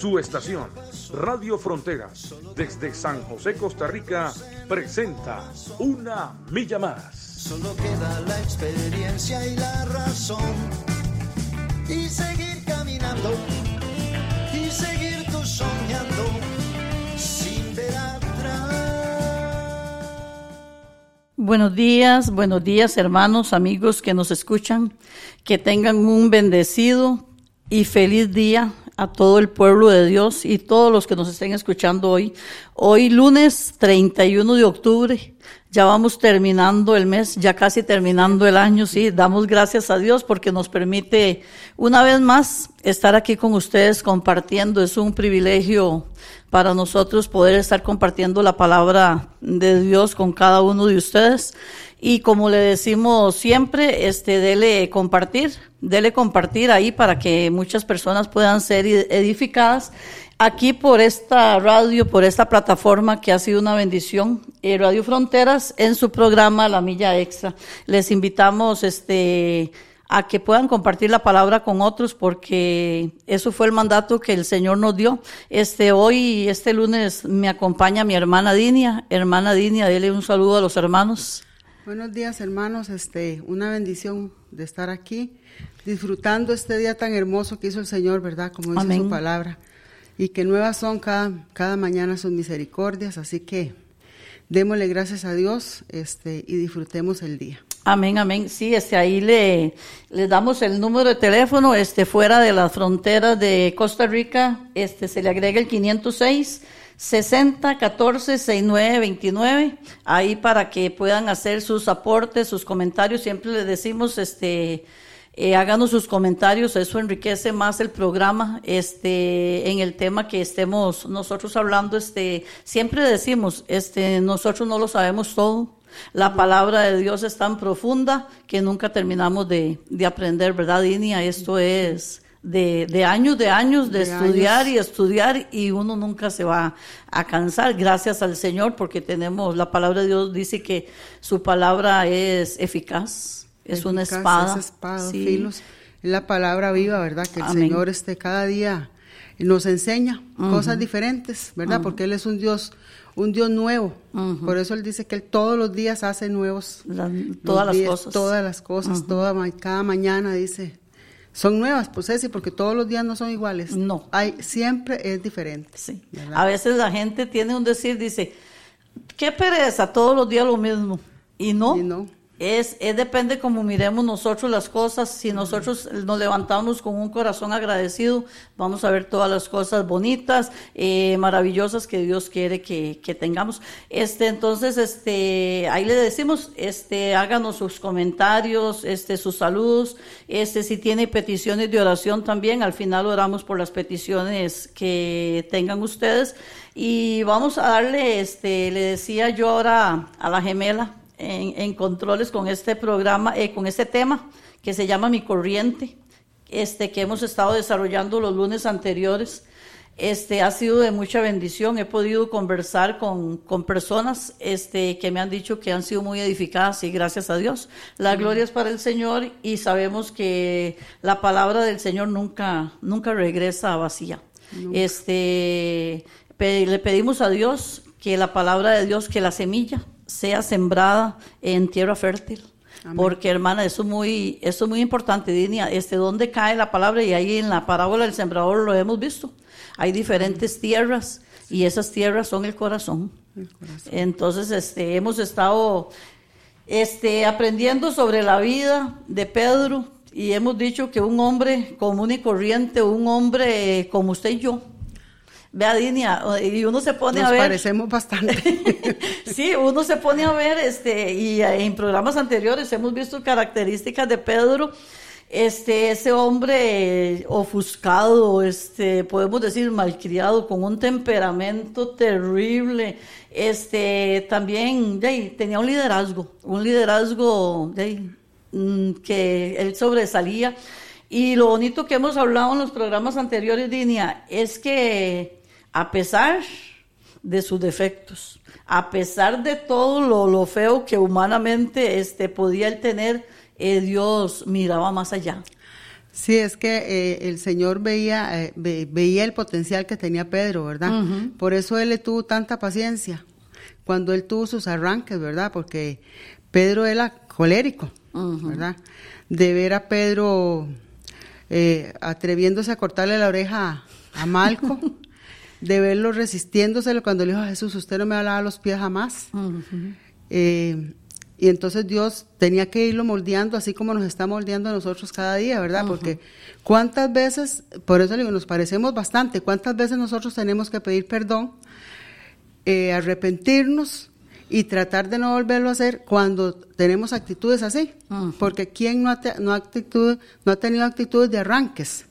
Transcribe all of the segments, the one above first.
Su estación, Radio Fronteras, desde San José, Costa Rica, presenta Una Milla Más. Solo queda la experiencia y la razón. Y seguir caminando, y seguir tú soñando, sin ver atrás. Buenos días, buenos días hermanos, amigos que nos escuchan. Que tengan un bendecido y feliz día a todo el pueblo de Dios y todos los que nos estén escuchando hoy. Hoy lunes 31 de octubre, ya vamos terminando el mes, ya casi terminando el año, sí, damos gracias a Dios porque nos permite una vez más estar aquí con ustedes compartiendo. Es un privilegio para nosotros poder estar compartiendo la palabra de Dios con cada uno de ustedes. Y como le decimos siempre, este, dele compartir, dele compartir ahí para que muchas personas puedan ser edificadas. Aquí por esta radio, por esta plataforma que ha sido una bendición, eh, Radio Fronteras, en su programa La Milla Extra. Les invitamos, este, a que puedan compartir la palabra con otros porque eso fue el mandato que el Señor nos dio. Este hoy este lunes me acompaña mi hermana Dinia. Hermana Dinia, dele un saludo a los hermanos. Buenos días, hermanos. Este, una bendición de estar aquí, disfrutando este día tan hermoso que hizo el Señor, ¿verdad? Como dice Amén. su palabra. Y que nuevas son cada, cada mañana sus misericordias. Así que démosle gracias a Dios este, y disfrutemos el día. Amén, amén. Sí, este, ahí le, le damos el número de teléfono, este, fuera de las fronteras de Costa Rica, este, se le agrega el 506 60 14 69 29, ahí para que puedan hacer sus aportes, sus comentarios. Siempre les decimos, este, eh, háganos sus comentarios, eso enriquece más el programa, este, en el tema que estemos nosotros hablando, este, siempre decimos, este, nosotros no lo sabemos todo, la palabra de Dios es tan profunda que nunca terminamos de, de aprender, ¿verdad, Inia? Esto es de, de años, de años de, De estudiar años. y estudiar y uno nunca se va a cansar, gracias al Señor, porque tenemos, la palabra de Dios dice que su palabra es eficaz, es una espada. Es espada, Sí. filos. Es la palabra viva, ¿verdad? Que el Amén. Señor este, cada día nos enseña cosas diferentes, ¿verdad? Porque Él es un Dios, un Dios nuevo. Por eso Él dice que Él todos los días hace nuevos. La- los todas las cosas. Todas las cosas, toda ma- cada mañana dice. Son nuevas, pues Ceci, porque todos los días no son iguales. No. Hay, siempre es diferente. Sí. ¿verdad? A veces la gente tiene un decir, dice, qué pereza, todos los días lo mismo. Y no, Y no. Es, es depende como miremos nosotros las cosas. Si nosotros nos levantamos con un corazón agradecido, vamos a ver todas las cosas bonitas, eh, maravillosas que Dios quiere que, que tengamos. Este, entonces, este, ahí le decimos, este, háganos sus comentarios, este, sus saludos, este, si tiene peticiones de oración también, al final oramos por las peticiones que tengan ustedes. Y vamos a darle, este, le decía yo ahora a la gemela, en, en controles con este programa, eh, con este tema que se llama Mi Corriente, este, que hemos estado desarrollando los lunes anteriores. Este, ha sido de mucha bendición. He podido conversar con, con personas este, que me han dicho que han sido muy edificadas y gracias a Dios. La gloria es para el Señor y sabemos que la palabra del Señor nunca, nunca regresa vacía. Este, pe- le pedimos a Dios que la palabra de Dios, que la semilla sea sembrada en tierra fértil. Porque hermana, eso es muy, eso es muy importante, Dinia, este, dónde cae la palabra y ahí en la parábola del sembrador lo hemos visto. Hay diferentes tierras y esas tierras son el corazón. Entonces, este, hemos estado este, aprendiendo sobre la vida de Pedro y hemos dicho que un hombre común y corriente, un hombre como usted y yo, vea Dinia, y uno se pone Nos a ver. parecemos bastante. Sí, uno se pone a ver, este, y en programas anteriores hemos visto características de Pedro, este, ese hombre eh, ofuscado, este, podemos decir malcriado, con un temperamento terrible, este, también tenía un liderazgo, un liderazgo mm, que él sobresalía. Y lo bonito que hemos hablado en los programas anteriores, Dinia, es que a pesar de sus defectos, a pesar de todo lo, feo que humanamente este, podía él tener, eh, Dios miraba más allá. Sí, es que eh, el Señor veía, eh, veía el potencial que tenía Pedro, ¿verdad? Por eso él le tuvo tanta paciencia cuando él tuvo sus arranques, ¿verdad? Porque Pedro era colérico, ¿verdad? De ver a Pedro atreviéndose a cortarle la oreja a Malco. de verlo resistiéndoselo cuando le dijo a Jesús, usted no me va a lavar los pies jamás. Eh, y entonces Dios tenía que irlo moldeando así como nos está moldeando a nosotros cada día, ¿verdad? Porque cuántas veces, por eso digo, nos parecemos bastante, cuántas veces nosotros tenemos que pedir perdón, eh, arrepentirnos y tratar de no volverlo a hacer cuando tenemos actitudes así. Porque ¿quién no ha, no, actitud, no ha tenido actitudes de arranques,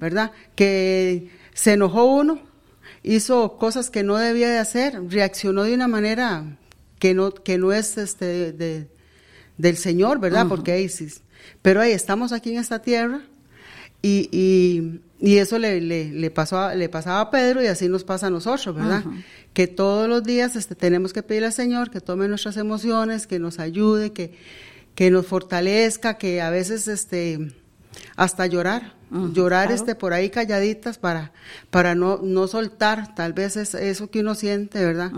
¿verdad? Que se enojó uno hizo cosas que no debía de hacer, reaccionó de una manera que no, que no es este de, del Señor, ¿verdad? Porque ahí sí, pero ahí estamos aquí en esta tierra y, y, y eso le, le, pasó le pasaba a Pedro y así nos pasa a nosotros, ¿verdad? Que todos los días este, tenemos que pedirle al Señor que tome nuestras emociones, que nos ayude, que, que nos fortalezca, que a veces este hasta llorar, llorar este por ahí calladitas para, para no, no soltar tal vez es eso que uno siente, ¿verdad?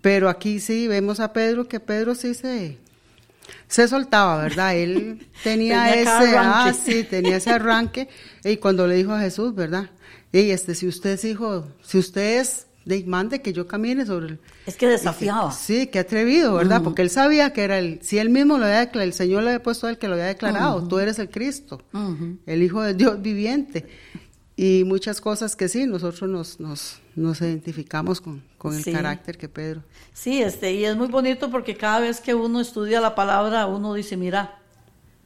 Pero aquí sí vemos a Pedro que Pedro sí se, se soltaba, ¿verdad? Él tenía, ese, ah, sí, tenía ese arranque y cuando le dijo a Jesús, ¿verdad? Y este, si usted es hijo, si usted es de mande que yo camine sobre el... Es que desafiaba. sí, qué atrevido, ¿verdad? Porque él sabía que era el, si él mismo lo había declarado, el Señor le había puesto a él que lo había declarado, tú eres el Cristo, el Hijo de Dios viviente. Y muchas cosas que sí, nosotros nos, nos, nos identificamos con, con el carácter que Pedro. Sí, este, y es muy bonito porque cada vez que uno estudia la palabra, uno dice, mira,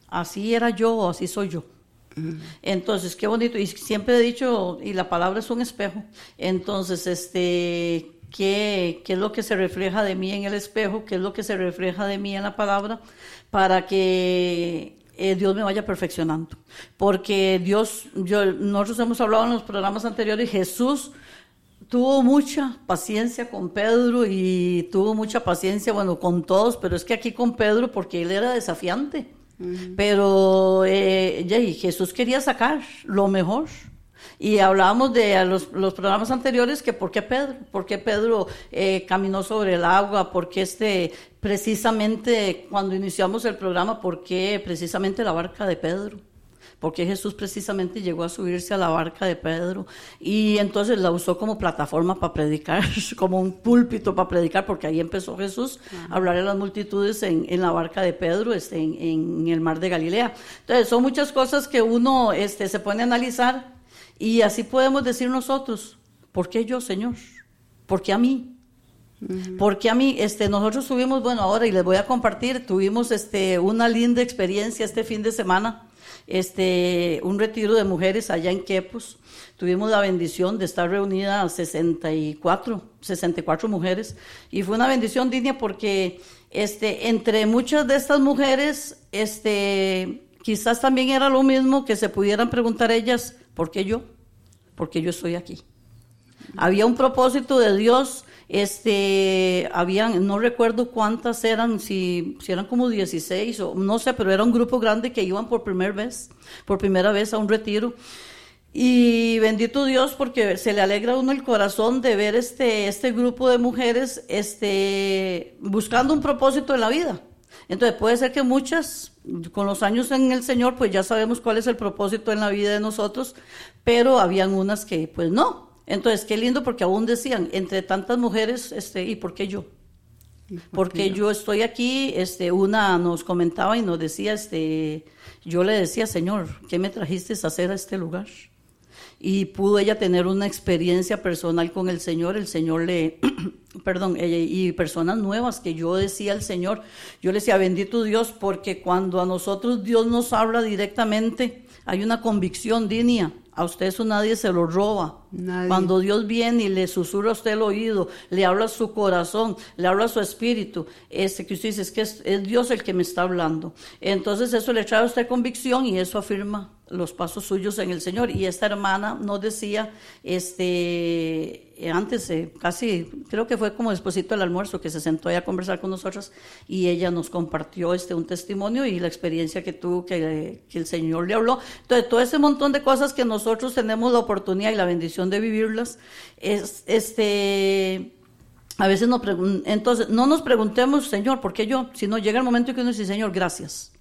así era yo o así soy yo. Entonces, qué bonito. Y siempre he dicho, y la palabra es un espejo. Entonces, este, ¿qué, ¿qué, es lo que se refleja de mí en el espejo? ¿Qué es lo que se refleja de mí en la palabra? Para que eh, Dios me vaya perfeccionando. Porque Dios, yo, nosotros hemos hablado en los programas anteriores, Jesús tuvo mucha paciencia con Pedro y tuvo mucha paciencia, bueno, con todos, pero es que aquí con Pedro, porque él era desafiante. Pero eh, Jesús quería sacar lo mejor. Y hablábamos de los, los, programas anteriores que por qué Pedro, por qué Pedro eh, caminó sobre el agua, por qué este, precisamente cuando iniciamos el programa, por qué precisamente la barca de Pedro porque Jesús precisamente llegó a subirse a la barca de Pedro y entonces la usó como plataforma para predicar, como un púlpito para predicar, porque ahí empezó Jesús a hablar a las multitudes en, en la barca de Pedro, este, en, en, el mar de Galilea. Entonces son muchas cosas que uno este, se pone a analizar y así podemos decir nosotros, ¿por qué yo, Señor? ¿Por qué a mí? Porque a mí, este, nosotros tuvimos, bueno, ahora y les voy a compartir, tuvimos este, una linda experiencia este fin de semana este, un retiro de mujeres allá en Quepos. Tuvimos la bendición de estar reunidas 64, 64 mujeres y fue una bendición digna porque este, entre muchas de estas mujeres, este, quizás también era lo mismo que se pudieran preguntar ellas, ¿por qué yo? ¿Por qué yo estoy aquí? Había un propósito de Dios este, habían, no recuerdo cuántas eran, si, eran como 16 o no sé, pero era un grupo grande que iban por primera vez, por primera vez a un retiro. Y bendito Dios porque se le alegra a uno el corazón de ver este, este grupo de mujeres este, buscando un propósito en la vida. Entonces puede ser que muchas, con los años en el Señor, pues ya sabemos cuál es el propósito en la vida de nosotros, pero habían unas que pues no, entonces, qué lindo porque aún decían, entre tantas mujeres, este, ¿y por qué yo? porque yo estoy aquí, este, una nos comentaba y nos decía, este, yo le decía, Señor, ¿qué me trajiste a hacer a este lugar? y pudo ella tener una experiencia personal con el Señor. El Señor le, perdón, y personas nuevas que yo decía al Señor, yo le decía, bendito Dios, porque cuando a nosotros Dios nos habla directamente, hay una convicción, Dinia. A usted eso nadie se lo roba. Cuando Dios viene y le susurra a usted el oído, le habla a su corazón, le habla a su espíritu, este que usted dice es que es, es Dios el que me está hablando. Entonces eso le trae a usted convicción y eso afirma los pasos suyos en el Señor. Y esta hermana nos decía, este, antes, eh, casi, creo que fue como después del almuerzo, que se sentó a conversar con nosotros y ella nos compartió este, un testimonio y la experiencia que tuvo, que, que el Señor le habló. Entonces, todo ese montón de cosas que nosotros tenemos la oportunidad y la bendición de vivirlas, es, este, a veces no, entonces, no nos preguntemos, Señor, ¿por qué yo? Sino llega el momento en que uno dice, Señor, gracias.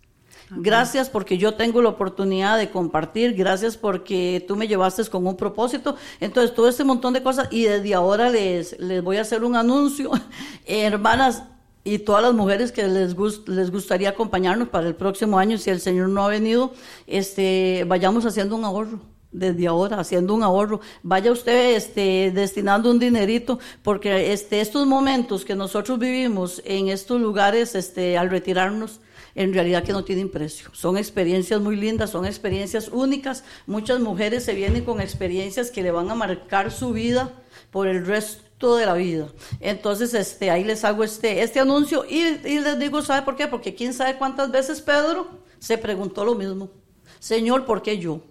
Gracias porque yo tengo la oportunidad de compartir, gracias porque tú me llevaste con un propósito. Entonces, todo este montón de cosas y desde ahora les, les voy a hacer un anuncio. hermanas, y todas las mujeres que les, les gustaría acompañarnos para el próximo año, si el Señor no ha venido, este, vayamos haciendo un ahorro desde ahora, haciendo un ahorro. Vaya usted este, destinando un dinerito, porque este, estos momentos que nosotros vivimos en estos lugares, este, al retirarnos, en realidad que no tienen precio. Son experiencias muy lindas, son experiencias únicas. Muchas mujeres se vienen con experiencias que le van a marcar su vida por el resto de la vida. Entonces, este, ahí les hago este, este anuncio y, y les digo, ¿sabe por qué? Porque quién sabe cuántas veces Pedro se preguntó lo mismo. Señor, ¿por qué yo?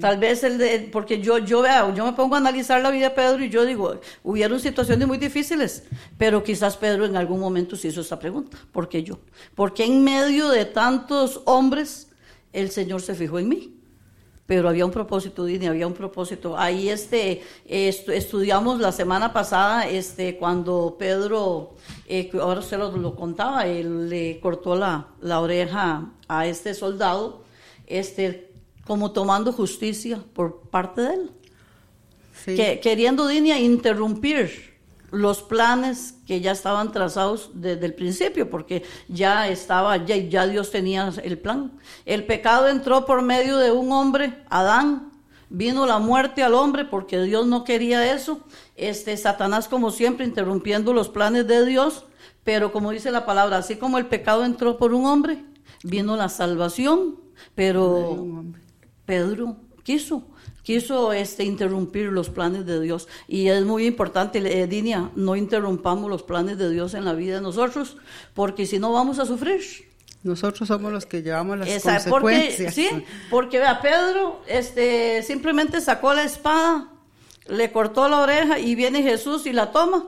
Tal vez el de, porque yo, yo veo, yo me pongo a analizar la vida de Pedro y yo digo, hubieron situaciones muy difíciles, pero quizás Pedro en algún momento se hizo esta pregunta, ¿por qué yo? Porque en medio de tantos hombres el Señor se fijó en mí? Pero había un propósito, Dini, había un propósito. Ahí este, estudiamos la semana pasada, este, cuando Pedro, eh, ahora usted lo, lo contaba, él le cortó la, la oreja a este soldado, este, como tomando justicia por parte de él. Que, queriendo Dinia interrumpir los planes que ya estaban trazados desde el principio, porque ya estaba, ya, ya Dios tenía el plan. El pecado entró por medio de un hombre, Adán, vino la muerte al hombre porque Dios no quería eso. Este Satanás como siempre interrumpiendo los planes de Dios, pero como dice la palabra, así como el pecado entró por un hombre, vino la salvación, pero Pedro quiso, quiso este, interrumpir los planes de Dios. Y es muy importante, Dinia, no interrumpamos los planes de Dios en la vida de nosotros, porque si no vamos a sufrir. Nosotros somos los que llevamos las consecuencias. Porque, sí, porque vea, Pedro este, simplemente sacó la espada, le cortó la oreja y viene Jesús y la toma.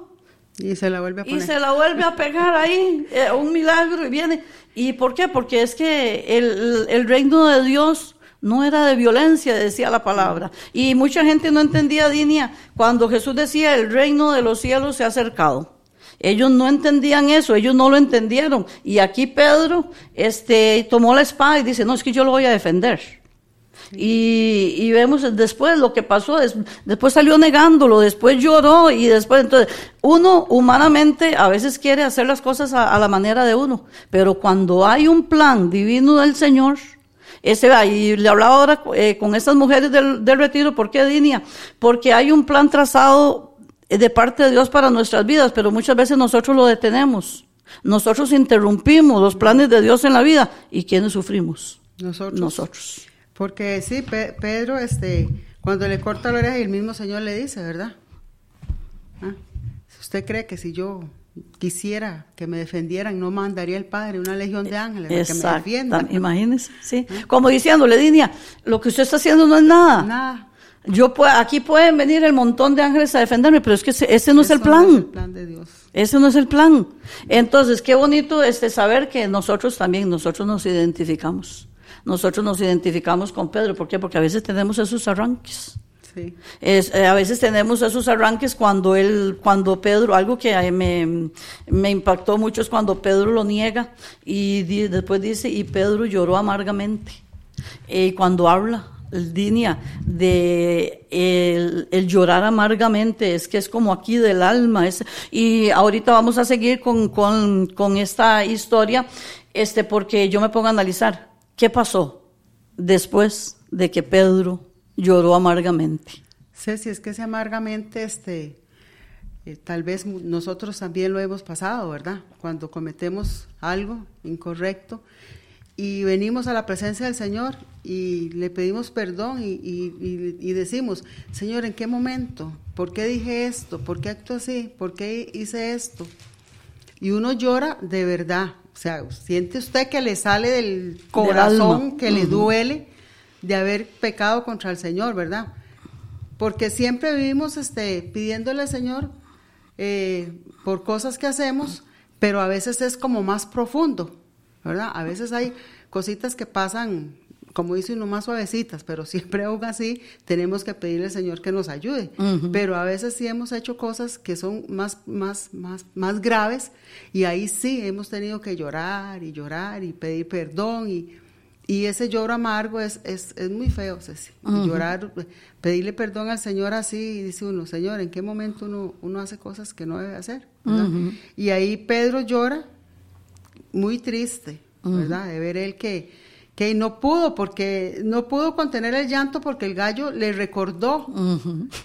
Y se la vuelve a poner. Y se la vuelve a pegar ahí, eh, un milagro, y viene. ¿Y por qué? Porque es que el, el reino de Dios no era de violencia, decía la palabra. Y mucha gente no entendía, Dinia, cuando Jesús decía, el reino de los cielos se ha acercado. Ellos no entendían eso, ellos no lo entendieron. Y aquí Pedro este, tomó la espada y dice, no, es que yo lo voy a defender. Y, y, vemos después lo que pasó, después salió negándolo, después lloró y después, entonces, uno humanamente a veces quiere hacer las cosas a, a la manera de uno, pero cuando hay un plan divino del Señor, ese, y le hablaba ahora eh, con estas mujeres del, del retiro, ¿por qué Dinia? Porque hay un plan trazado de parte de Dios para nuestras vidas, pero muchas veces nosotros lo detenemos. Nosotros interrumpimos los planes de Dios en la vida. ¿Y quiénes sufrimos? Nosotros. Nosotros. Porque sí, Pedro, este, cuando le corta la oreja, el mismo Señor le dice, ¿verdad? ¿Ah? ¿Usted cree que si yo quisiera que me defendieran, no mandaría el Padre una legión de ángeles que me defiendan. Imagínese, sí. Como diciéndole, Dinia, lo que usted está haciendo no es nada. Nada. Yo aquí pueden venir el montón de ángeles a defenderme, pero es que ese, no es el plan. No es el plan de Dios. Ese no es el plan. Entonces, qué bonito este saber que nosotros también, nosotros nos identificamos. Nosotros nos identificamos con Pedro. ¿Por qué? Porque a veces tenemos esos arranques. Eh, a veces tenemos esos arranques cuando él, cuando Pedro, algo que me, impactó mucho es cuando Pedro lo niega y después dice, y Pedro lloró amargamente. Y cuando habla, dinia de el, llorar amargamente, es que es como aquí del alma. Es, y ahorita vamos a seguir con, con, con esta historia, este, porque yo me pongo a analizar qué pasó después de que Pedro lloró amargamente. Ceci, es que ese amargamente, este, eh, tal vez nosotros también lo hemos pasado, ¿verdad? Cuando cometemos algo incorrecto y venimos a la presencia del Señor y le pedimos perdón y, y, decimos, Señor, ¿en qué momento? ¿Por qué dije esto? ¿Por qué acto así? ¿Por qué hice esto? Y uno llora de verdad. O sea, siente usted que le sale del corazón, que le duele de haber pecado contra el Señor, ¿verdad? Porque siempre vivimos este, pidiéndole al Señor eh, por cosas que hacemos, pero a veces es como más profundo, ¿verdad? A veces hay cositas que pasan, como dice uno, más suavecitas, pero siempre aún así tenemos que pedirle al Señor que nos ayude. Pero a veces sí hemos hecho cosas que son más, más, más, más graves y ahí sí hemos tenido que llorar y llorar y pedir perdón y y ese lloro amargo es, es, es muy feo, Ceci. Llorar, pedirle perdón al Señor así, y dice uno, Señor, ¿en qué momento uno, uno hace cosas que no debe hacer? Y ahí Pedro llora muy triste, ¿verdad? De ver él que, que no pudo, porque no pudo contener el llanto porque el gallo le recordó,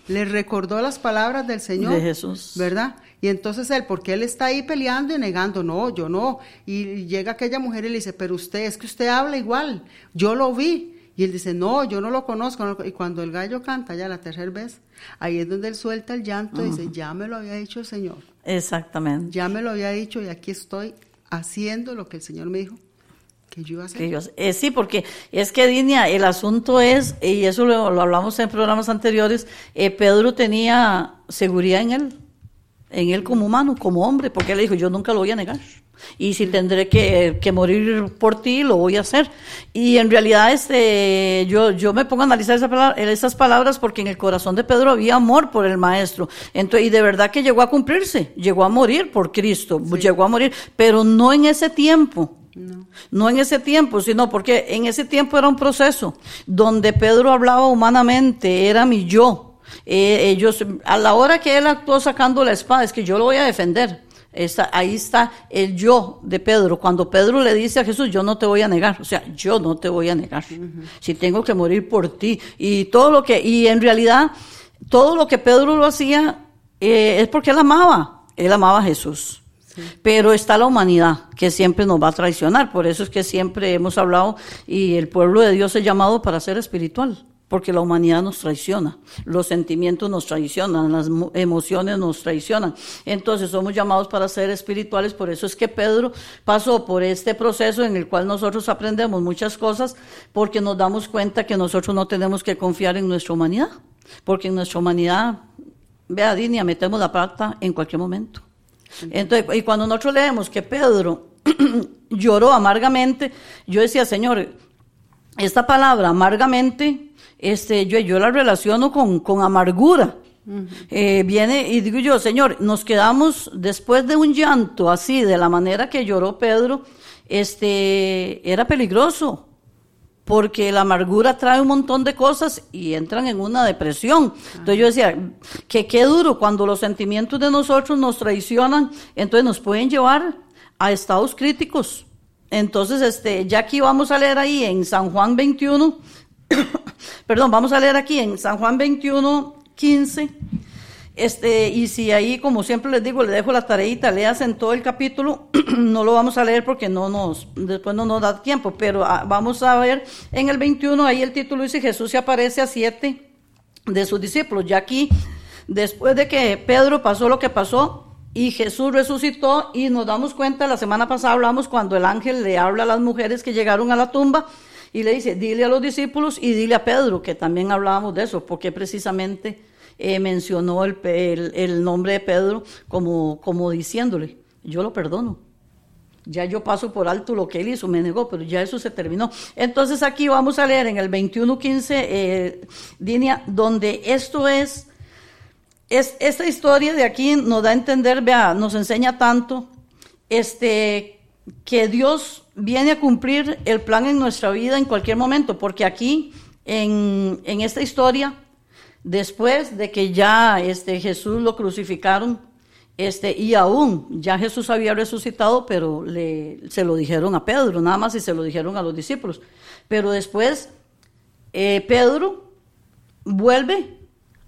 le recordó las palabras del Señor. De Jesús. ¿Verdad? Y entonces él, porque él está ahí peleando y negando, no, yo no. Y llega aquella mujer y le dice, pero usted, es que usted habla igual, yo lo vi. Y él dice, no, yo no lo conozco. Y cuando el gallo canta ya la tercera vez, ahí es donde él suelta el llanto y dice, ya me lo había dicho el Señor. Exactamente. Ya me lo había dicho y aquí estoy haciendo lo que el Señor me dijo que yo iba a hacer. Eh, sí, porque es que, Dinia, el asunto es, y eso lo, hablamos en programas anteriores, eh, Pedro tenía seguridad en él en él como humano, como hombre, porque él dijo, yo nunca lo voy a negar. Y si tendré que, morir por ti, lo voy a hacer. Y en realidad este, yo, yo me pongo a analizar esas palabras porque en el corazón de Pedro había amor por el maestro. Entonces, y de verdad que llegó a cumplirse, llegó a morir por Cristo, llegó a morir, pero no en ese tiempo. No. no. en ese tiempo, sino porque en ese tiempo era un proceso donde Pedro hablaba humanamente, era mi yo, eh, ellos, a la hora que él actuó sacando la espada, es que yo lo voy a defender. ahí está el yo de Pedro. Cuando Pedro le dice a Jesús, yo no te voy a negar, o sea, yo no te voy a negar. Si tengo que morir por ti. Y todo lo que, y en realidad, todo lo que Pedro lo hacía eh, es porque él amaba. Él amaba a Jesús. Pero está la humanidad que siempre nos va a traicionar. Por eso es que siempre hemos hablado y el pueblo de Dios es llamado para ser espiritual porque la humanidad nos traiciona, los sentimientos nos traicionan, las emociones nos traicionan. Entonces somos llamados para ser espirituales, por eso es que Pedro pasó por este proceso en el cual nosotros aprendemos muchas cosas, porque nos damos cuenta que nosotros no tenemos que confiar en nuestra humanidad, porque en nuestra humanidad, vea Dinia, metemos la pata en cualquier momento. Entonces, y cuando nosotros leemos que Pedro lloró amargamente, yo decía, Señor, esta palabra amargamente este, yo, yo la relaciono con, con amargura. Eh, viene y digo yo, Señor, nos quedamos después de un llanto así, de la manera que lloró Pedro, este, era peligroso, porque la amargura trae un montón de cosas y entran en una depresión. Entonces yo decía, que qué duro cuando los sentimientos de nosotros nos traicionan, entonces nos pueden llevar a estados críticos. Entonces, este, ya aquí vamos a leer ahí en San Juan 21, Perdón, vamos a leer aquí en San Juan 21, 15. Este, y si ahí, como siempre les digo, le dejo la tareita, leas en todo el capítulo, no lo vamos a leer porque no nos, después no nos da tiempo, pero ah, vamos a ver en el 21, ahí el título dice Jesús se aparece a siete de sus discípulos. Ya aquí, después de que Pedro pasó lo que pasó y Jesús resucitó y nos damos cuenta, la semana pasada hablamos cuando el ángel le habla a las mujeres que llegaron a la tumba, y le dice, dile a los discípulos y dile a Pedro, que también hablábamos de eso, porque precisamente eh, mencionó el, nombre de Pedro como, como diciéndole, yo lo perdono. Ya yo paso por alto lo que él hizo, me negó, pero ya eso se terminó. Entonces aquí vamos a leer en el 21.15, eh, línea, donde esto es, es, esta historia de aquí nos da a entender, vea, nos enseña tanto, este, que Dios viene a cumplir el plan en nuestra vida en cualquier momento, porque aquí, en, esta historia, después de que ya este, Jesús lo crucificaron, este, y aún ya Jesús había resucitado, pero le, se lo dijeron a Pedro, nada más y se lo dijeron a los discípulos. Pero después, eh, Pedro vuelve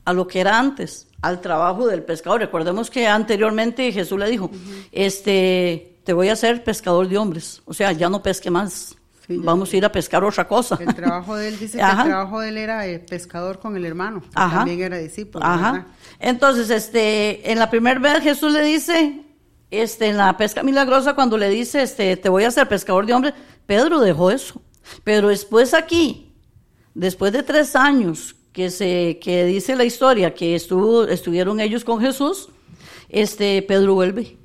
a lo que era antes, al trabajo del pescador. Recordemos que anteriormente Jesús le dijo, este, te voy a hacer pescador de hombres, o sea, ya no pesque más. Sí. Vamos a ir a pescar otra cosa. El trabajo de él dice que el trabajo de él era eh, pescador con el hermano, que Ajá. también era discípulo. Ajá. ¿verdad? Entonces, este, en la primera vez Jesús le dice, este, en la pesca milagrosa, cuando le dice, este, te voy a hacer pescador de hombres, Pedro dejó eso. Pero después aquí, después de tres años que se, que dice la historia que estuvo, estuvieron ellos con Jesús, este, Pedro vuelve,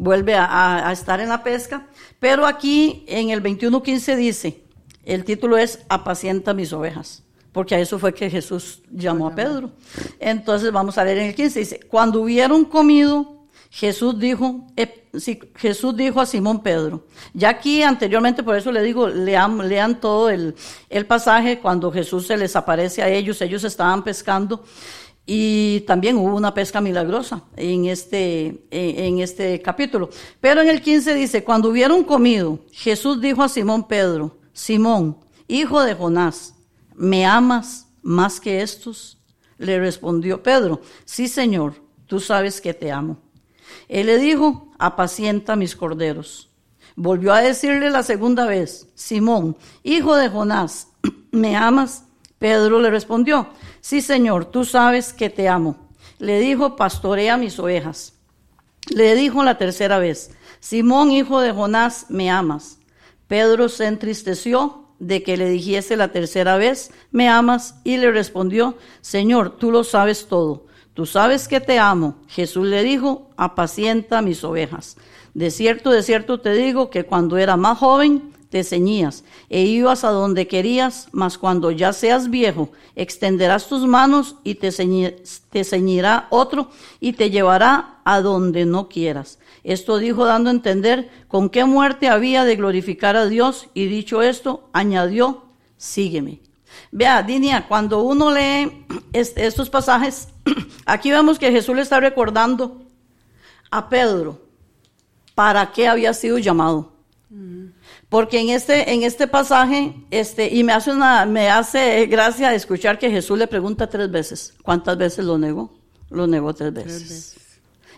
vuelve a, estar en la pesca. Pero aquí en el 21.15 dice, el título es Apacienta mis ovejas, porque a eso fue que Jesús llamó a Pedro. Entonces vamos a leer en el 15, dice, cuando hubieron comido, Jesús dijo, eh, sí, Jesús dijo a Simón Pedro, ya aquí anteriormente, por eso le digo, lean, lean todo el, el pasaje, cuando Jesús se les aparece a ellos, ellos estaban pescando, y también hubo una pesca milagrosa en este, en, este capítulo. Pero en el 15 dice, cuando hubieron comido, Jesús dijo a Simón Pedro, Simón, hijo de Jonás, ¿me amas más que estos? Le respondió Pedro, sí Señor, tú sabes que te amo. Él le dijo, apacienta mis corderos. Volvió a decirle la segunda vez, Simón, hijo de Jonás, ¿me amas? Pedro le respondió, sí Señor, tú sabes que te amo. Le dijo, pastorea mis ovejas. Le dijo la tercera vez, Simón, hijo de Jonás, ¿me amas? Pedro se entristeció de que le dijese la tercera vez, ¿me amas? Y le respondió, Señor, tú lo sabes todo. Tú sabes que te amo. Jesús le dijo, apacienta mis ovejas. De cierto, de cierto te digo que cuando era más joven te ceñías e ibas a donde querías, mas cuando ya seas viejo, extenderás tus manos y te, ceñi- te ceñirá otro y te llevará a donde no quieras. Esto dijo dando a entender con qué muerte había de glorificar a Dios y dicho esto, añadió, sígueme. Vea, Dinia, cuando uno lee est- estos pasajes, aquí vemos que Jesús le está recordando a Pedro para qué había sido llamado. Porque en este, en este pasaje, este, y me hace una, me hace gracia escuchar que Jesús le pregunta tres veces. ¿Cuántas veces lo negó? Lo negó tres veces. veces.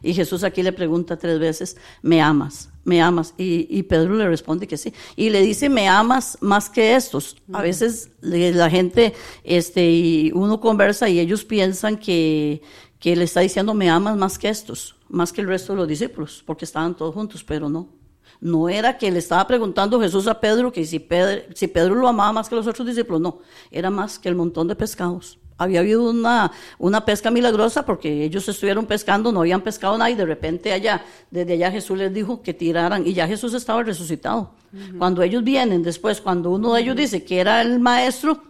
Y Jesús aquí le pregunta tres veces, ¿me amas? ¿Me amas? Y, y Pedro le responde que sí. Y le dice, ¿me amas más que estos? A veces la gente, este, y uno conversa y ellos piensan que, que le está diciendo, ¿me amas más que estos? Más que el resto de los discípulos, porque estaban todos juntos, pero no. No era que le estaba preguntando Jesús a Pedro que si Pedro, si Pedro lo amaba más que los otros discípulos, no, era más que el montón de pescados. Había habido una, una pesca milagrosa porque ellos estuvieron pescando, no habían pescado nada y de repente allá, desde allá Jesús les dijo que tiraran y ya Jesús estaba resucitado. Cuando ellos vienen después, cuando uno de ellos dice que era el maestro,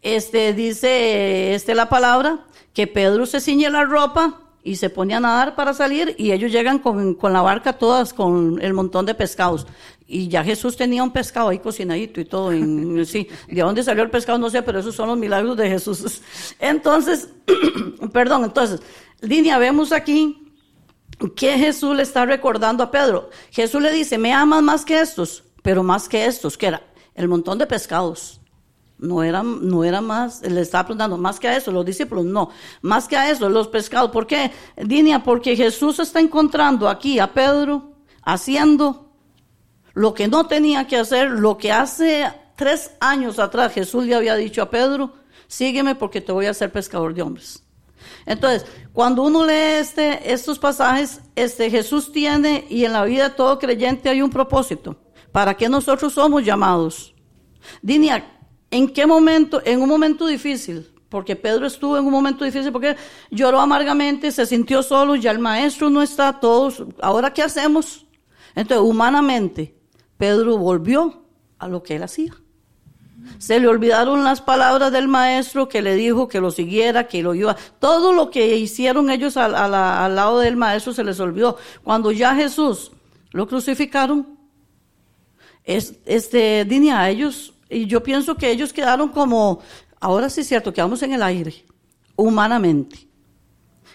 este dice este la palabra que Pedro se ciñe la ropa y se pone a nadar para salir y ellos llegan con, con la barca todas con el montón de pescados. Y ya Jesús tenía un pescado ahí cocinadito y todo. En, sí, de dónde salió el pescado no sé, pero esos son los milagros de Jesús. Entonces, perdón, entonces, línea, vemos aquí que Jesús le está recordando a Pedro. Jesús le dice, me amas más que estos, pero más que estos, que era el montón de pescados. No era, no era más, le estaba preguntando, más que a eso, los discípulos, no, más que a eso, los pescados. ¿Por qué, Dinia? Porque Jesús está encontrando aquí a Pedro haciendo lo que no tenía que hacer, lo que hace tres años atrás Jesús le había dicho a Pedro, sígueme porque te voy a hacer pescador de hombres. Entonces, cuando uno lee este, estos pasajes, este, Jesús tiene, y en la vida de todo creyente hay un propósito. ¿Para qué nosotros somos llamados? Dinia, ¿en qué momento? En un momento difícil, porque Pedro estuvo en un momento difícil, porque lloró amargamente, se sintió solo, ya el maestro no está, todos, ¿ahora qué hacemos? Entonces, humanamente, Pedro volvió a lo que él hacía. Se le olvidaron las palabras del maestro que le dijo que lo siguiera, que lo iba. Todo lo que hicieron ellos al, lado del maestro se les olvidó. Cuando ya Jesús lo crucificaron, es, este, Dinia, ellos, y yo pienso que ellos quedaron como, ahora sí es cierto, quedamos en el aire, humanamente.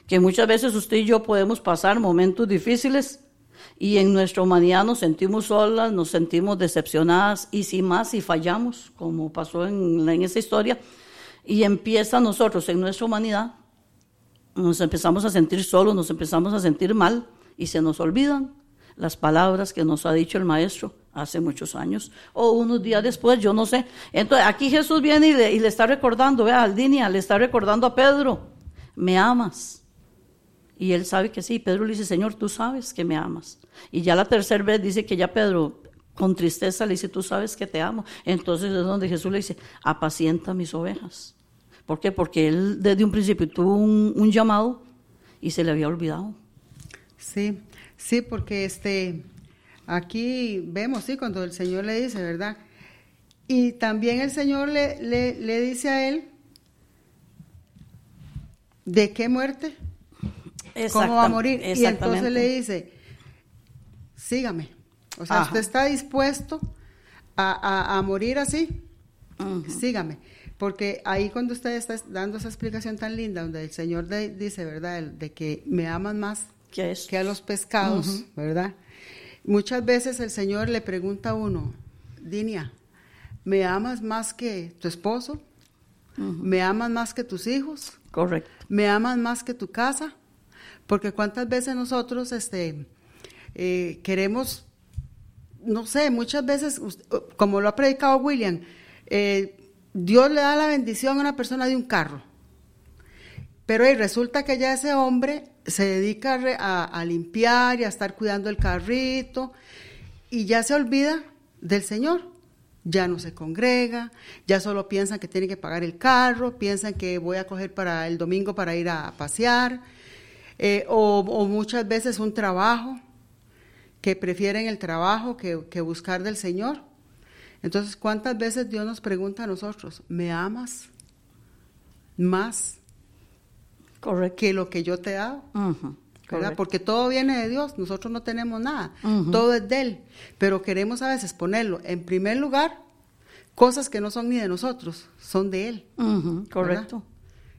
Que muchas veces usted y yo podemos pasar momentos difíciles y en nuestra humanidad nos sentimos solas, nos sentimos decepcionadas y si más si fallamos, como pasó en, en esa historia, Y empieza nosotros en nuestra humanidad, nos empezamos a sentir solos, nos empezamos a sentir mal y se nos olvidan las palabras que nos ha dicho el maestro hace muchos años o unos días después, yo no sé. Entonces aquí Jesús viene y le, está recordando, vea, Aldinia, le está recordando a Pedro, me amas. Y él sabe que sí. Pedro le dice, Señor, tú sabes que me amas. Y ya la tercera vez dice que ya Pedro, con tristeza, le dice, tú sabes que te amo. Entonces es donde Jesús le dice, apacienta mis ovejas. ¿Por qué? Porque él desde un principio tuvo un, un llamado y se le había olvidado. Sí, sí, porque este, aquí vemos, sí, cuando el Señor le dice, ¿verdad? Y también el Señor le, le, le dice a él, ¿de qué muerte? ¿Cómo va a morir? Y entonces le dice, sígame. O sea, Ajá. usted está dispuesto a, a- a morir así, sígame. Porque ahí cuando usted está dando esa explicación tan linda, donde el Señor de- dice, ¿verdad? De que me aman más que a los pescados, ¿verdad? Muchas veces el Señor le pregunta a uno, Dinia, ¿me amas más que tu esposo? ¿Me amas más que tus hijos? Correcto. ¿Me amas más que tu casa? Porque cuántas veces nosotros este, eh, queremos, no sé, muchas veces, como lo ha predicado William, eh, Dios le da la bendición a una persona de un carro. Pero ahí resulta que ya ese hombre se dedica a, limpiar y a estar cuidando el carrito y ya se olvida del Señor. Ya no se congrega, ya solo piensan que tiene que pagar el carro, piensan que voy a coger para el domingo para ir a pasear, eh, o, o muchas veces un trabajo, que prefieren el trabajo que, que buscar del Señor. Entonces, ¿cuántas veces Dios nos pregunta a nosotros, ¿me amas más Correcto. que lo que yo te he dado? Porque todo viene de Dios, nosotros no tenemos nada, todo es de Él, pero queremos a veces ponerlo en primer lugar, cosas que no son ni de nosotros, son de Él. Correcto.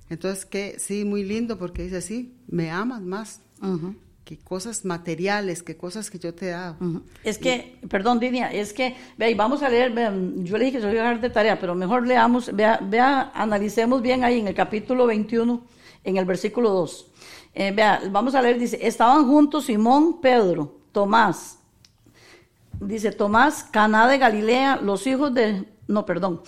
Entonces, que sí, muy lindo porque dice, sí, me amas más que cosas materiales, que cosas que yo te he dado. Es que, perdón, Dinia, es que, vea, y vamos a leer, vea, yo le dije que se lo iba a dejar de tarea, pero mejor leamos, vea, vea, analicemos bien ahí en el capítulo 21, en el versículo 2. Eh, vea, vamos a leer, dice, estaban juntos Simón, Pedro, Tomás, dice Tomás, Caná de Galilea, los hijos de, no, perdón,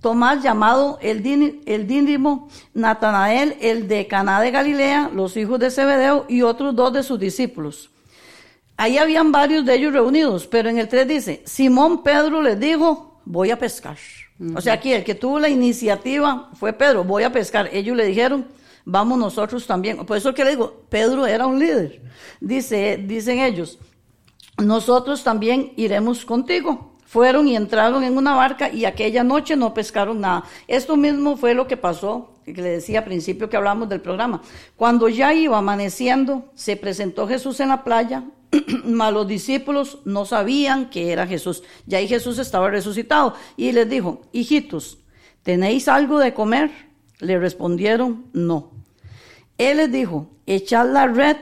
Tomás llamado el, Din- el Díndimo, Natanael, el de Caná de Galilea, los hijos de Zebedeo y otros dos de sus discípulos. Ahí habían varios de ellos reunidos, pero en el 3 dice, Simón Pedro les dijo, voy a pescar. O sea, aquí el que tuvo la iniciativa fue Pedro, voy a pescar. Ellos le dijeron, vamos nosotros también. Por eso que le digo, Pedro era un líder. Dice, dicen ellos, nosotros también iremos contigo. Fueron y entraron en una barca y aquella noche no pescaron nada. Esto mismo fue lo que pasó, que le decía al principio que hablamos del programa. Cuando ya iba amaneciendo, se presentó Jesús en la playa, mas los discípulos no sabían que era Jesús. Ya ahí Jesús estaba resucitado y les dijo, hijitos, ¿tenéis algo de comer? Le respondieron, no. Él les dijo, echad la red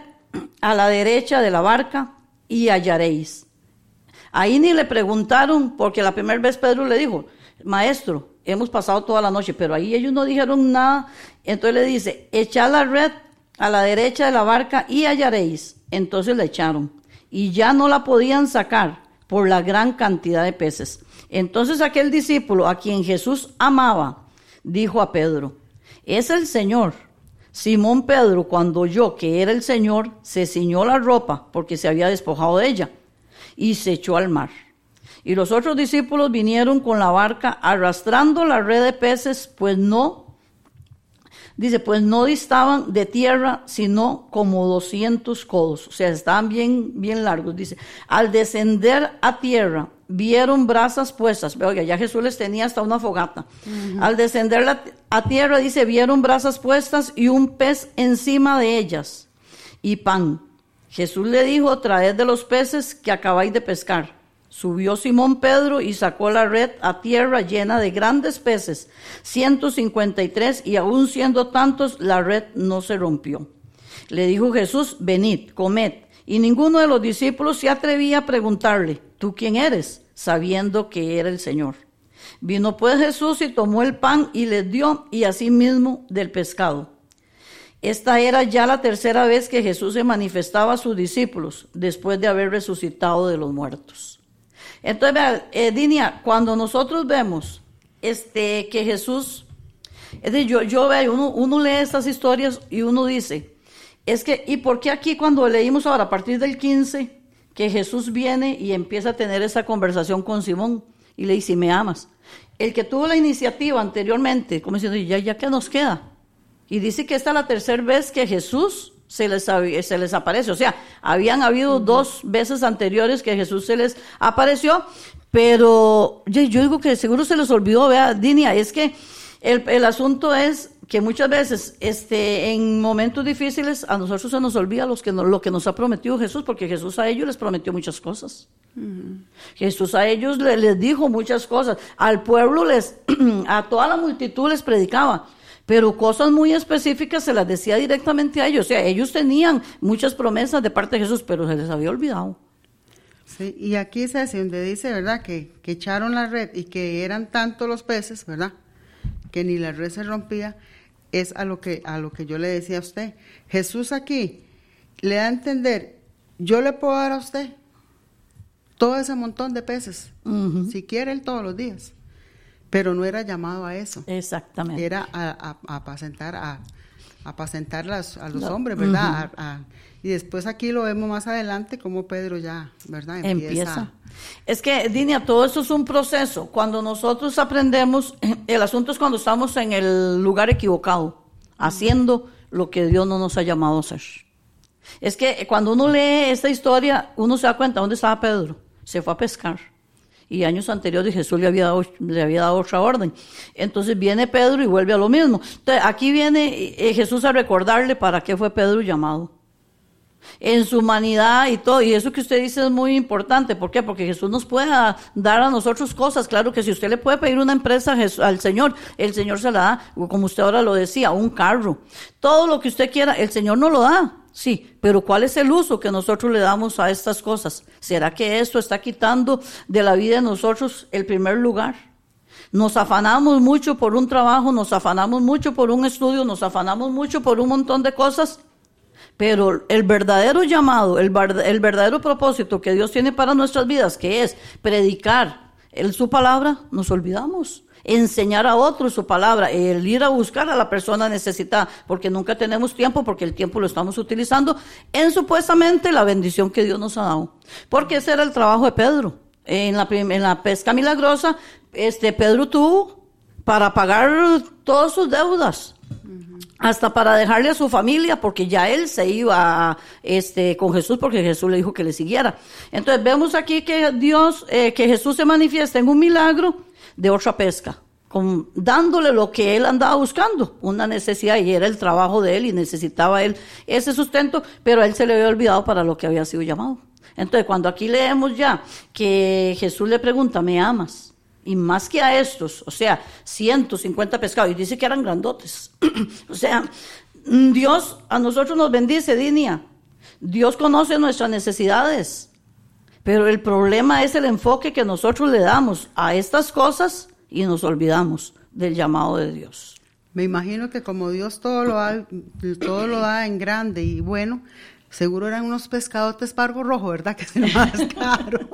a la derecha de la barca y hallaréis. Ahí ni le preguntaron, porque la primera vez Pedro le dijo, maestro, hemos pasado toda la noche, pero ahí ellos no dijeron nada. Entonces le dice, echad la red a la derecha de la barca y hallaréis. Entonces la echaron y ya no la podían sacar por la gran cantidad de peces. Entonces aquel discípulo a quien Jesús amaba, dijo a Pedro, es el Señor. Simón Pedro, cuando oyó que era el Señor, se ciñó la ropa porque se había despojado de ella y se echó al mar. Y los otros discípulos vinieron con la barca arrastrando la red de peces, pues no, dice, pues no distaban de tierra, sino como 200 codos, o sea, estaban bien, bien largos. Dice, al descender a tierra, vieron brasas puestas. Oiga, ya Jesús les tenía hasta una fogata. Al descender la- a tierra, dice, vieron brasas puestas y un pez encima de ellas y pan. Jesús le dijo, traed de los peces que acabáis de pescar. Subió Simón Pedro y sacó la red a tierra llena de grandes peces, 153, y aún siendo tantos, la red no se rompió. Le dijo Jesús, venid, comed. Y ninguno de los discípulos se atrevía a preguntarle, ¿tú quién eres? sabiendo que era el Señor. Vino pues Jesús y tomó el pan y les dio, y asimismo del pescado. Esta era ya la tercera vez que Jesús se manifestaba a sus discípulos después de haber resucitado de los muertos. Entonces, eh, Dinia, cuando nosotros vemos este, que Jesús, es decir, yo, yo veo, uno, uno lee estas historias y uno dice, es que, ¿y por qué aquí cuando leímos ahora a partir del 15, que Jesús viene y empieza a tener esa conversación con Simón y le dice, me amas? El que tuvo la iniciativa anteriormente, como diciendo, ya, ya que nos queda. Y dice que esta es la tercera vez que Jesús se les, se les aparece. O sea, habían habido dos veces anteriores que Jesús se les apareció, pero yo, yo digo que seguro se les olvidó, vea, Dinia, es que el, el, asunto es que muchas veces este, en momentos difíciles a nosotros se nos olvida los que no, lo que nos ha prometido Jesús, porque Jesús a ellos les prometió muchas cosas. Jesús a ellos les, les dijo muchas cosas. Al pueblo les, a toda la multitud les predicaba pero cosas muy específicas se las decía directamente a ellos. O sea, ellos tenían muchas promesas de parte de Jesús, pero se les había olvidado. Sí, y aquí es así donde dice, ¿verdad? Que, que echaron la red y que eran tantos los peces, ¿verdad? Que ni la red se rompía. Es a lo que, a lo que yo le decía a usted. Jesús aquí le da a entender, yo le puedo dar a usted todo ese montón de peces, si quiere él todos los días. Pero no era llamado a eso. Exactamente. Era a, apacentar a, apacentar a los hombres, ¿verdad? Y después aquí lo vemos más adelante como Pedro ya, ¿verdad? Empieza. Es que, Dinia, todo eso es un proceso. Cuando nosotros aprendemos, el asunto es cuando estamos en el lugar equivocado, haciendo lo que Dios no nos ha llamado a hacer. Es que cuando uno lee esta historia, uno se da cuenta dónde estaba Pedro. Se fue a pescar y años anteriores Jesús le había, dado, le había dado otra orden. Entonces viene Pedro y vuelve a lo mismo. Entonces aquí viene eh, Jesús a recordarle para qué fue Pedro llamado. En su humanidad y todo, y eso que usted dice es muy importante. ¿Por qué? Porque Jesús nos puede dar a nosotros cosas. Claro que si usted le puede pedir una empresa al Señor, el Señor se la da, como usted ahora lo decía, un carro. Todo lo que usted quiera, el Señor no lo da. Sí, pero ¿cuál es el uso que nosotros le damos a estas cosas? ¿Será que esto está quitando de la vida de nosotros el primer lugar? Nos afanamos mucho por un trabajo, nos afanamos mucho por un estudio, nos afanamos mucho por un montón de cosas, pero el verdadero llamado, el, verdadero propósito que Dios tiene para nuestras vidas, que es predicar el, su palabra, nos olvidamos enseñar a otros su palabra, el ir a buscar a la persona necesitada, porque nunca tenemos tiempo, porque el tiempo lo estamos utilizando en supuestamente la bendición que Dios nos ha dado. Porque ese era el trabajo de Pedro. En la, en la pesca milagrosa, este Pedro tuvo para pagar todas sus deudas hasta para dejarle a su familia, porque ya él se iba este, con Jesús, porque Jesús le dijo que le siguiera. Entonces vemos aquí que Dios, eh, que Jesús se manifiesta en un milagro de otra pesca, con, dándole lo que él andaba buscando, una necesidad, y era el trabajo de él, y necesitaba él ese sustento, pero él se le había olvidado para lo que había sido llamado. Entonces, cuando aquí leemos ya que Jesús le pregunta, ¿me amas? Y más que a estos, o sea, 150 pescados, y dice que eran grandotes. o sea, Dios a nosotros nos bendice, Dinia. Dios conoce nuestras necesidades. Pero el problema es el enfoque que nosotros le damos a estas cosas y nos olvidamos del llamado de Dios. Me imagino que como Dios todo lo da, todo lo da en grande y bueno, seguro eran unos pescadotes pargo rojo, ¿verdad? Que es más caro.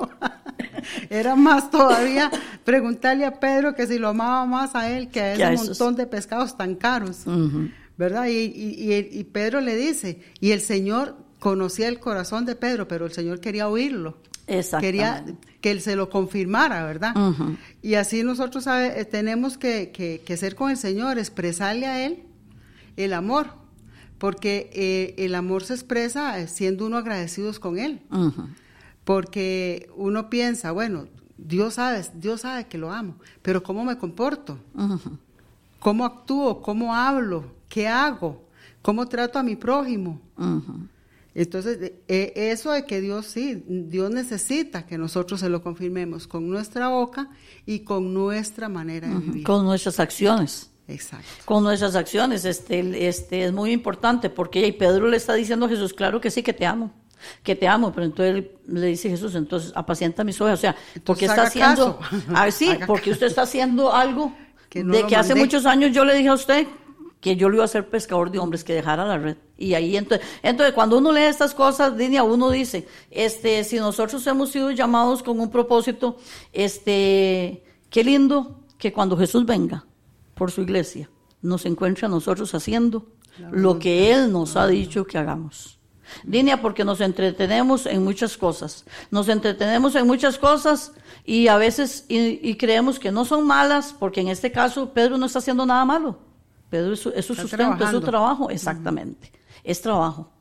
Era más todavía preguntarle a Pedro que si lo amaba más a él que a ese montón de pescados tan caros, ¿verdad? Y, y, y Pedro le dice, y el Señor conocía el corazón de Pedro, pero el Señor quería oírlo. Quería que él se lo confirmara, ¿verdad? Y así nosotros eh, tenemos que, ser con el Señor, expresarle a Él el amor, porque eh, el amor se expresa eh, siendo uno agradecidos con Él. Porque uno piensa, bueno, Dios sabe, Dios sabe que lo amo, pero ¿cómo me comporto? ¿Cómo actúo? ¿Cómo hablo? ¿Qué hago? ¿Cómo trato a mi prójimo? Entonces, e, eso de que Dios sí, Dios necesita que nosotros se lo confirmemos con nuestra boca y con nuestra manera de vivir. Con nuestras acciones. Exacto. Con nuestras acciones, este, este es muy importante porque y Pedro le está diciendo a Jesús, claro que sí que te amo. Que te amo, pero entonces le dice Jesús, entonces apacienta mis ovejas, o sea, porque está haciendo, ah, sí, Haga porque usted está haciendo algo Que no de que hace muchos años yo le dije a usted que yo lo iba a hacer pescador de hombres, que dejara la red. Y ahí entonces, entonces cuando uno lee estas cosas, Dinia, uno dice, este, si nosotros hemos sido llamados con un propósito, este, qué lindo que cuando Jesús venga por su iglesia, nos encuentre a nosotros haciendo lo que Él nos ha dicho que hagamos. Dinia, porque nos entretenemos en muchas cosas. Nos entretenemos en muchas cosas y a veces y, y creemos que no son malas, porque en este caso Pedro no está haciendo nada malo. Pedro es su, es su sustento, es su trabajo, exactamente. Es trabajo.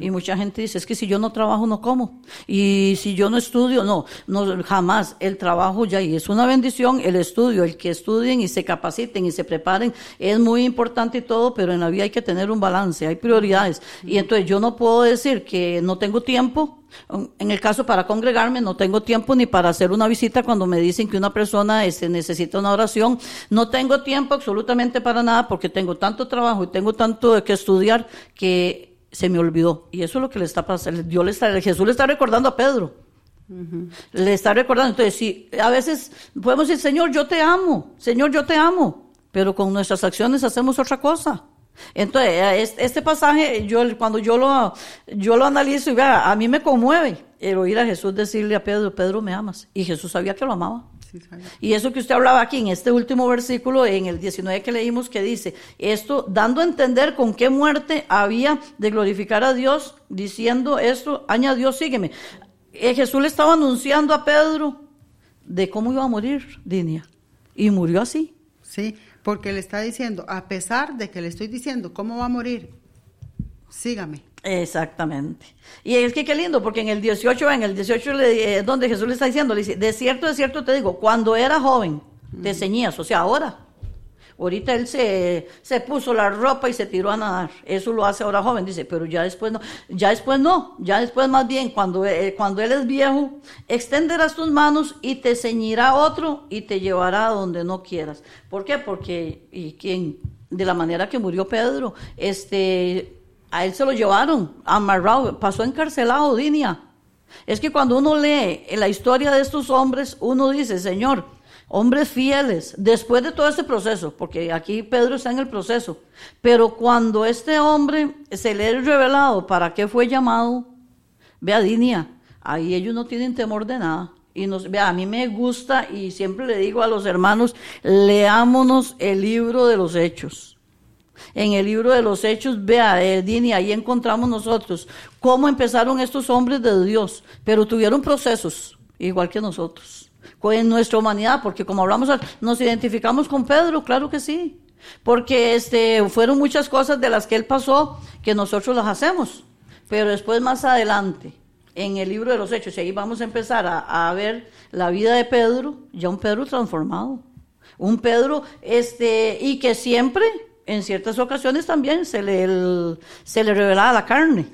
Y mucha gente dice, es que si yo no trabajo, no como. Y si yo no estudio, no, no, jamás. El trabajo ya, y es una bendición, el estudio, el que estudien y se capaciten y se preparen, es muy importante y todo, pero en la vida hay que tener un balance, hay prioridades. Y entonces yo no puedo decir que no tengo tiempo, en el caso para congregarme, no tengo tiempo ni para hacer una visita cuando me dicen que una persona este, necesita una oración. No tengo tiempo absolutamente para nada porque tengo tanto trabajo y tengo tanto que estudiar que se me olvidó. Y eso es lo que le está pasando. Dios le está, Jesús le está recordando a Pedro. Le está recordando. Entonces, sí, a veces podemos decir, Señor, yo te amo. Señor, yo te amo. Pero con nuestras acciones hacemos otra cosa. Entonces, eh, es- este pasaje, yo cuando yo lo, yo lo analizo y vea, a mí me conmueve el oír a Jesús decirle a Pedro, Pedro, me amas. Y Jesús sabía que lo amaba. Sí. Y eso que usted hablaba aquí en este último versículo, en el 19 que leímos, que dice, esto dando a entender con qué muerte había de glorificar a Dios, diciendo esto, añadió, sígueme. Eh, Jesús le estaba anunciando a Pedro de cómo iba a morir, Dinia. Y murió así. Sí, porque le está diciendo, a pesar de que le estoy diciendo cómo va a morir, sígame. Exactamente. Y es que qué lindo, porque en el 18, en el 18 le- eh, donde Jesús le está diciendo, le dice, de cierto, de cierto te digo, cuando era joven, te ceñías, o sea, ahora. Ahorita él se, se puso la ropa y se tiró a nadar. Eso lo hace ahora joven, dice, pero ya después no, ya después no, ya después más bien, cuando, eh, cuando él es viejo, extenderás tus manos y te ceñirá otro y te llevará a donde no quieras. ¿Por qué? Porque, y quien, de la manera que murió Pedro, este, a él se lo llevaron, amarrado, pasó encarcelado, Dinia. Es que cuando uno lee la historia de estos hombres, uno dice, Señor, hombres fieles, después de todo este proceso, porque aquí Pedro está en el proceso, pero cuando este hombre se le es revelado para qué fue llamado, vea, Dinia, ahí ellos no tienen temor de nada. Y nos, vea, a mí me gusta y siempre le digo a los hermanos, leámonos el libro de los hechos en el libro de los Hechos, vea, eh, Dini, ahí encontramos nosotros cómo empezaron estos hombres de Dios, pero tuvieron procesos, igual que nosotros, en nuestra humanidad, porque como hablamos, nos identificamos con Pedro, claro que sí, porque este, fueron muchas cosas de las que él pasó que nosotros las hacemos, pero después más adelante, en el libro de los Hechos, y ahí vamos a empezar a, a ver la vida de Pedro, ya un Pedro transformado, un Pedro, este, y que siempre, en ciertas ocasiones también se le, el- se le revelaba la carne.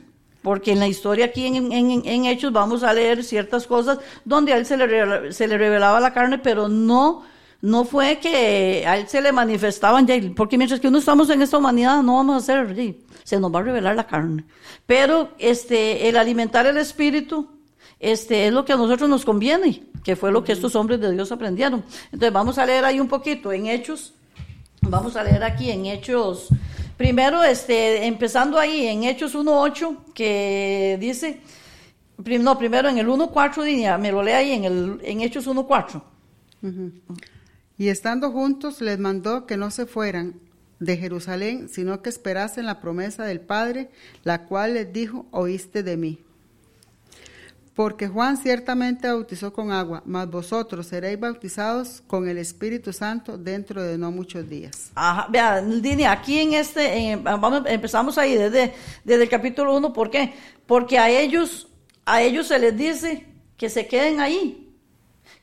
Porque en la historia aquí en, en- en Hechos vamos a leer ciertas cosas donde a él se le, se le revelaba la carne, pero no, no fue que a él se le manifestaban ya, porque mientras que uno estamos en esta humanidad no vamos a hacer, se nos va a revelar la carne. Pero este, el alimentar el espíritu, este es lo que a nosotros nos conviene, que fue lo que estos hombres de Dios aprendieron. Entonces vamos a leer ahí un poquito en Hechos, vamos a leer aquí en Hechos, primero este, empezando ahí en Hechos 1.8, que dice, no, primero en el 1.4, diría, me lo lee ahí en, el, en Hechos 1.4. Y estando juntos les mandó que no se fueran de Jerusalén, sino que esperasen la promesa del Padre, la cual les dijo, oíste de mí. Porque Juan ciertamente bautizó con agua, mas vosotros seréis bautizados con el Espíritu Santo dentro de no muchos días. Ajá, vea, Dini, aquí en este, vamos, empezamos ahí desde, desde el capítulo 1, ¿por qué? Porque a ellos, a ellos se les dice que se queden ahí,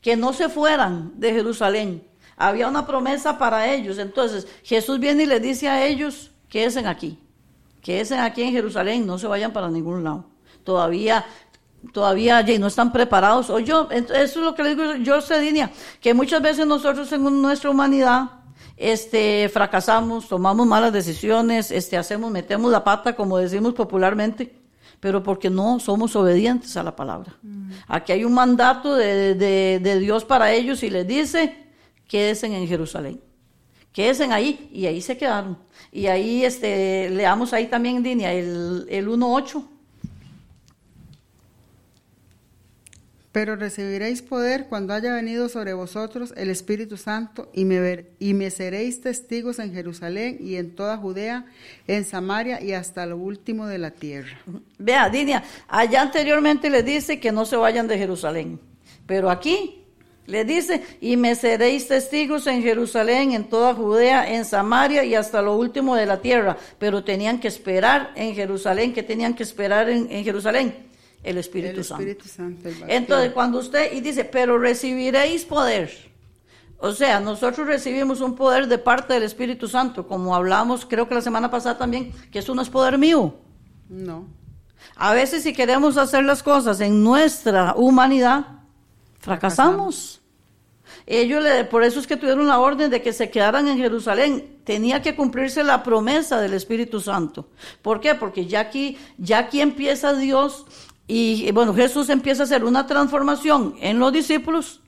que no se fueran de Jerusalén. Había una promesa para ellos. Entonces, Jesús viene y les dice a ellos, quédense aquí, quédense aquí en Jerusalén, no se vayan para ningún lado. Todavía, todavía no están preparados. O yo, eso es lo que les digo yo, Cedinia, que muchas veces nosotros en nuestra humanidad, este, fracasamos, tomamos malas decisiones, este, hacemos, metemos la pata, como decimos popularmente, pero porque no somos obedientes a la palabra. Aquí hay un mandato de, de, de, Dios para ellos y les dice, quédense en Jerusalén. Quédense ahí y ahí se quedaron. Y ahí este, leamos ahí también en línea el, el 1.8. Pero recibiréis poder cuando haya venido sobre vosotros el Espíritu Santo y me, y me seréis testigos en Jerusalén y en toda Judea, en Samaria y hasta lo último de la tierra. Vea, Dinia, allá anteriormente le dice que no se vayan de Jerusalén, pero aquí le dice, y me seréis testigos en Jerusalén, en toda Judea, en Samaria y hasta lo último de la tierra. Pero tenían que esperar en Jerusalén, que tenían que esperar en Jerusalén el Espíritu, Santo. Entonces, cuando usted y dice, pero recibiréis poder. O sea, nosotros recibimos un poder de parte del Espíritu Santo, como hablamos, creo que la semana pasada también, que eso no es poder mío. No. A veces si queremos hacer las cosas en nuestra humanidad, fracasamos. Ellos, le, por eso es que tuvieron la orden de que se quedaran en Jerusalén. Tenía que cumplirse la promesa del Espíritu Santo. ¿Por qué? Porque ya aquí, ya aquí empieza Dios y bueno, Jesús empieza a hacer una transformación en los discípulos,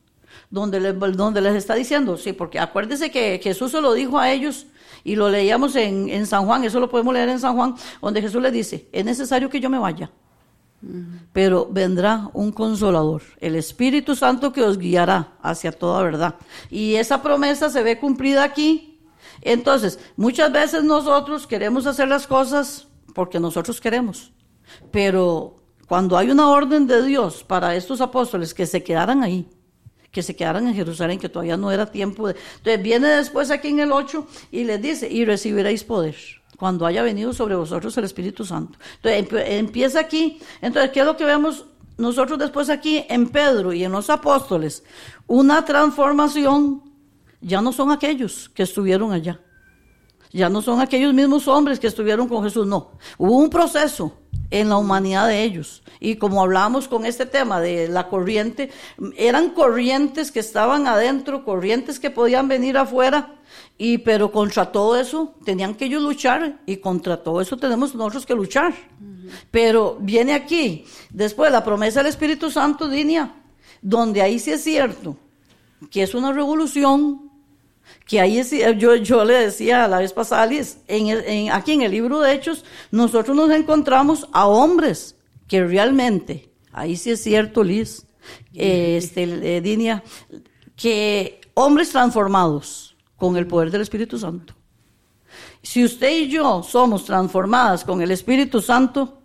donde, donde les está diciendo, sí, porque acuérdense que Jesús se lo dijo a ellos, y lo leíamos en, en, San Juan, eso lo podemos leer en San Juan, donde Jesús le dice, es necesario que yo me vaya, pero vendrá un consolador, el Espíritu Santo que os guiará hacia toda verdad. Y esa promesa se ve cumplida aquí. Entonces, muchas veces nosotros queremos hacer las cosas porque nosotros queremos, pero cuando hay una orden de Dios para estos apóstoles que se quedaran ahí, que se quedaran en Jerusalén, que todavía no era tiempo de... Entonces viene después aquí en el 8 y les dice, y recibiréis poder cuando haya venido sobre vosotros el Espíritu Santo. Entonces empieza aquí. Entonces, ¿qué es lo que vemos nosotros después aquí en Pedro y en los apóstoles? Una transformación. Ya no son aquellos que estuvieron allá. Ya no son aquellos mismos hombres que estuvieron con Jesús. No. Hubo un proceso en la humanidad de ellos. Y como hablábamos con este tema de la corriente, eran corrientes que estaban adentro, corrientes que podían venir afuera, y pero contra todo eso tenían que ellos luchar y contra todo eso tenemos nosotros que luchar. Pero viene aquí, después la promesa del Espíritu Santo, Dinia, donde ahí sí es cierto que es una revolución que ahí yo, yo le decía la vez pasada, Liz, en, aquí en el libro de Hechos, nosotros nos encontramos a hombres que realmente, ahí sí es cierto, Liz, este, eh, Dinia, que hombres transformados con el poder del Espíritu Santo. Si usted y yo somos transformadas con el Espíritu Santo,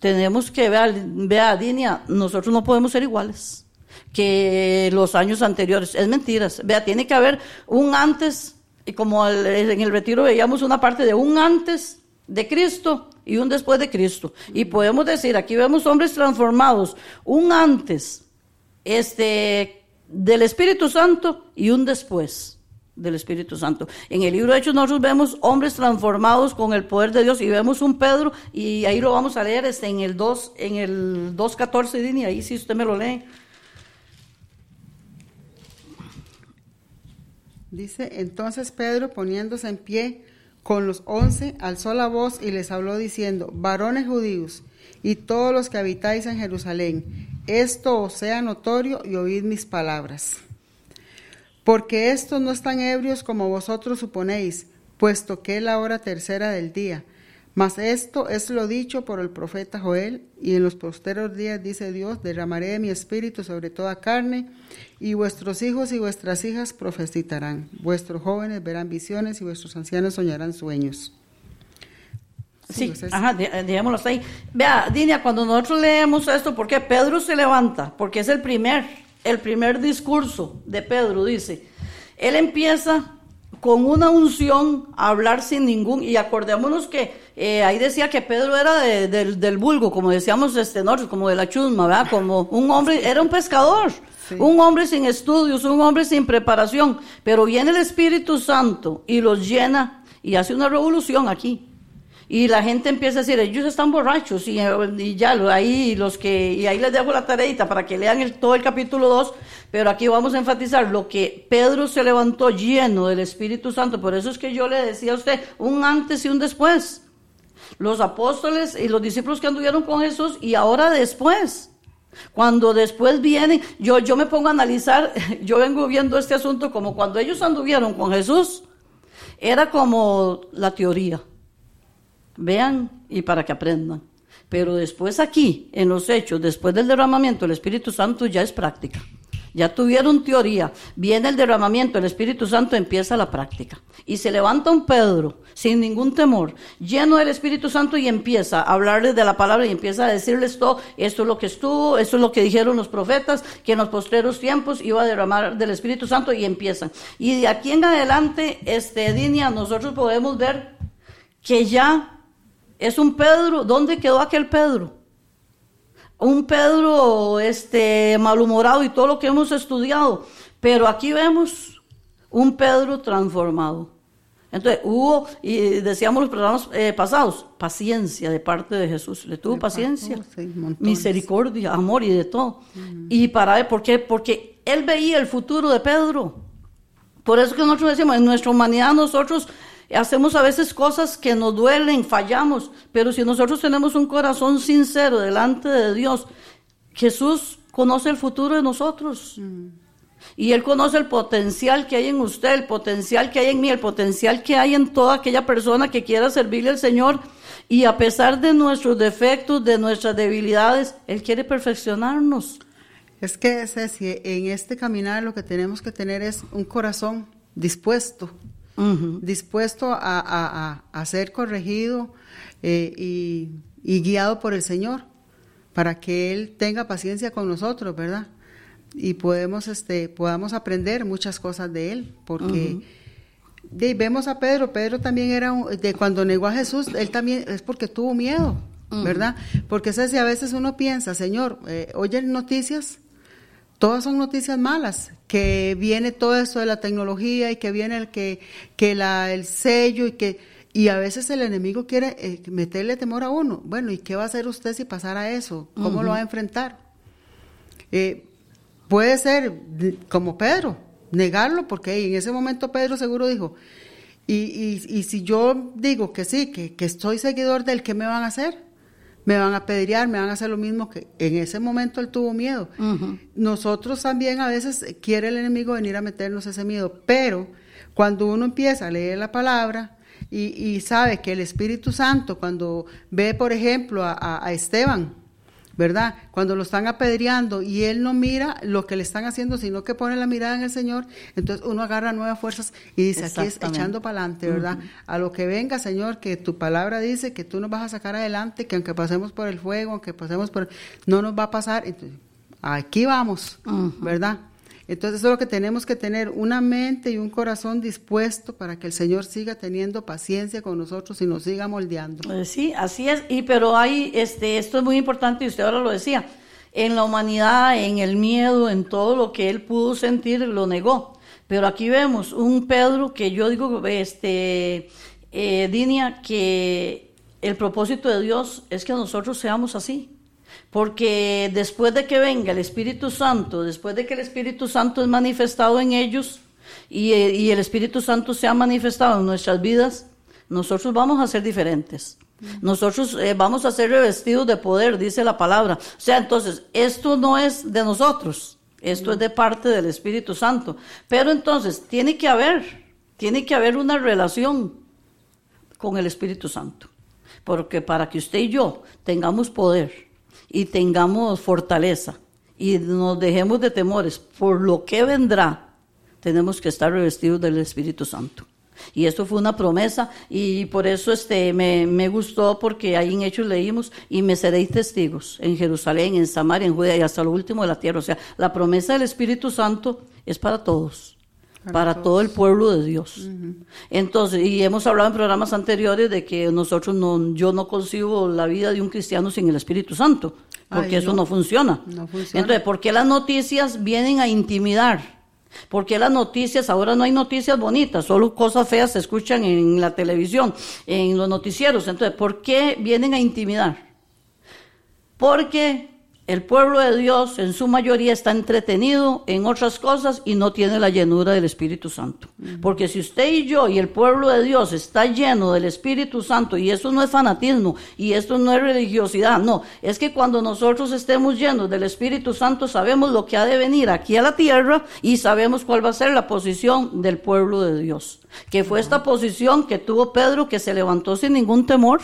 tenemos que ver, vea, Dinia, nosotros no podemos ser iguales que los años anteriores. Es mentiras. Vea, tiene que haber un antes, y como en el retiro veíamos una parte de un antes de Cristo y un después de Cristo. Y podemos decir, aquí vemos hombres transformados, un antes este, del Espíritu Santo y un después del Espíritu Santo. En el libro de Hechos nosotros vemos hombres transformados con el poder de Dios y vemos un Pedro y ahí lo vamos a leer este, en el 2 en el 2.14 y ahí si usted me lo lee. Dice, entonces Pedro poniéndose en pie con los once, alzó la voz y les habló diciendo, varones judíos y todos los que habitáis en Jerusalén, esto os sea notorio y oíd mis palabras. Porque estos no están ebrios como vosotros suponéis, puesto que es la hora tercera del día mas esto es lo dicho por el profeta Joel, y en los posteros días dice Dios, derramaré mi espíritu sobre toda carne, y vuestros hijos y vuestras hijas profetizarán, vuestros jóvenes verán visiones y vuestros ancianos soñarán sueños. Sí, ajá, digámoslo ahí. Vea, Dinia, cuando nosotros leemos esto, ¿por qué Pedro se levanta? Porque es el primer, el primer discurso de Pedro, dice. Él empieza con una unción a hablar sin ningún, y acordémonos que eh, ahí decía que Pedro era del vulgo, como decíamos este nosotros, como de la chusma, ¿verdad? Como un hombre, era un pescador, un hombre sin estudios, un hombre sin preparación, pero viene el Espíritu Santo y los llena y hace una revolución aquí. Y la gente empieza a decir, ellos están borrachos, y, ya, ahí los que, y ahí les dejo la tareita para que lean el, todo el capítulo 2, pero aquí vamos a enfatizar lo que Pedro se levantó lleno del Espíritu Santo, por eso es que yo le decía a usted, un antes y un después. Los apóstoles y los discípulos que anduvieron con Jesús y ahora después. Cuando después vienen, yo, yo me pongo a analizar, yo vengo viendo este asunto como cuando ellos anduvieron con Jesús, era como la teoría. Vean y para que aprendan. Pero después aquí, en los hechos, después del derramamiento del Espíritu Santo, ya es práctica. Ya tuvieron teoría, viene el derramamiento del Espíritu Santo, empieza la práctica. Y se levanta un Pedro sin ningún temor, lleno del Espíritu Santo y empieza a hablarles de la palabra y empieza a decirles todo, esto es lo que estuvo, esto es lo que dijeron los profetas, que en los postreros tiempos iba a derramar del Espíritu Santo y empiezan. Y de aquí en adelante, este, Dinia, nosotros podemos ver que ya es un Pedro, ¿dónde quedó aquel Pedro? un Pedro este, malhumorado y todo lo que hemos estudiado. Pero aquí vemos un Pedro transformado. Entonces hubo, y decíamos los programas eh, pasados, paciencia de parte de Jesús. Le tuvo paciencia, misericordia, amor y de todo. Y para él, ¿por qué? Porque él veía el futuro de Pedro. Por eso que nosotros decimos, en nuestra humanidad nosotros Hacemos a veces cosas que nos duelen, fallamos, pero si nosotros tenemos un corazón sincero delante de Dios, Jesús conoce el futuro de nosotros. Mm. Y Él conoce el potencial que hay en usted, el potencial que hay en mí, el potencial que hay en toda aquella persona que quiera servirle al Señor. Y a pesar de nuestros defectos, de nuestras debilidades, Él quiere perfeccionarnos. Es que, Ceci, en este caminar lo que tenemos que tener es un corazón dispuesto dispuesto a, ser corregido eh, y, guiado por el Señor, para que Él tenga paciencia con nosotros, ¿verdad? Y podemos, este, podamos aprender muchas cosas de Él, porque vemos a Pedro, Pedro también era, de cuando negó a Jesús, él también es porque tuvo miedo, ¿verdad? Porque es a veces uno piensa, Señor, eh, oye noticias, todas son noticias malas, que viene todo eso de la tecnología y que viene el que, que la, el sello y que y a veces el enemigo quiere eh, meterle temor a uno. Bueno, ¿y qué va a hacer usted si pasara eso? ¿Cómo lo va a enfrentar? Eh, puede ser como Pedro, negarlo, porque en ese momento Pedro seguro dijo, y, y, y si yo digo que sí, que, que estoy seguidor del, ¿qué me van a hacer? Me van a pedrear, me van a hacer lo mismo que en ese momento él tuvo miedo. Nosotros también a veces quiere el enemigo venir a meternos ese miedo, pero cuando uno empieza a leer la palabra y, sabe que el Espíritu Santo, cuando ve, por ejemplo, a Esteban, ¿verdad? Cuando lo están apedreando y él no mira lo que le están haciendo, sino que pone la mirada en el Señor, entonces uno agarra nuevas fuerzas y dice, aquí es echando para adelante, ¿verdad? A lo que venga, Señor, que tu palabra dice que tú nos vas a sacar adelante, que aunque pasemos por el fuego, aunque pasemos por... no nos va a pasar. Entonces, aquí vamos, ¿verdad? Entonces eso es lo que tenemos que tener, una mente y un corazón dispuesto para que el Señor siga teniendo paciencia con nosotros y nos siga moldeando. Eh, sí, así es, y pero hay, este, esto es muy importante y usted ahora lo decía, en la humanidad, en el miedo, en todo lo que él pudo sentir, lo negó. Pero aquí vemos un Pedro que yo digo, este, eh, Dinia, que el propósito de Dios es que nosotros seamos así porque después de que venga el Espíritu Santo, después de que el Espíritu Santo es manifestado en ellos y, eh, el Espíritu Santo se ha manifestado en nuestras vidas, nosotros vamos a ser diferentes. Nosotros eh, vamos a ser revestidos de poder, dice la palabra. O sea, entonces, esto no es de nosotros, esto es de parte del Espíritu Santo. Pero entonces, tiene que haber, tiene que haber una relación con el Espíritu Santo. Porque para que usted y yo tengamos poder, y tengamos fortaleza y nos dejemos de temores por lo que vendrá, tenemos que estar revestidos del Espíritu Santo. Y esto fue una promesa y por eso este, me, me, gustó porque ahí en Hechos leímos y me seréis testigos en Jerusalén, en Samaria, en Judea y hasta lo último de la tierra. O sea, la promesa del Espíritu Santo es para todos para, todo el pueblo de Dios. Entonces, y hemos hablado en programas anteriores de que nosotros no, yo no concibo la vida de un cristiano sin el Espíritu Santo, porque eso no. funciona. no funciona. Entonces, ¿por qué las noticias vienen a intimidar? ¿Por qué las noticias, ahora no hay noticias bonitas, solo cosas feas se escuchan en la televisión, en los noticieros? Entonces, ¿por qué vienen a intimidar? Porque el pueblo de Dios en su mayoría está entretenido en otras cosas y no tiene la llenura del Espíritu Santo. Porque si usted y yo y el pueblo de Dios está lleno del Espíritu Santo, y eso no es fanatismo, y esto no es religiosidad, no, es que cuando nosotros estemos llenos del Espíritu Santo sabemos lo que ha de venir aquí a la tierra y sabemos cuál va a ser la posición del pueblo de Dios. Que fue esta posición que tuvo Pedro que se levantó sin ningún temor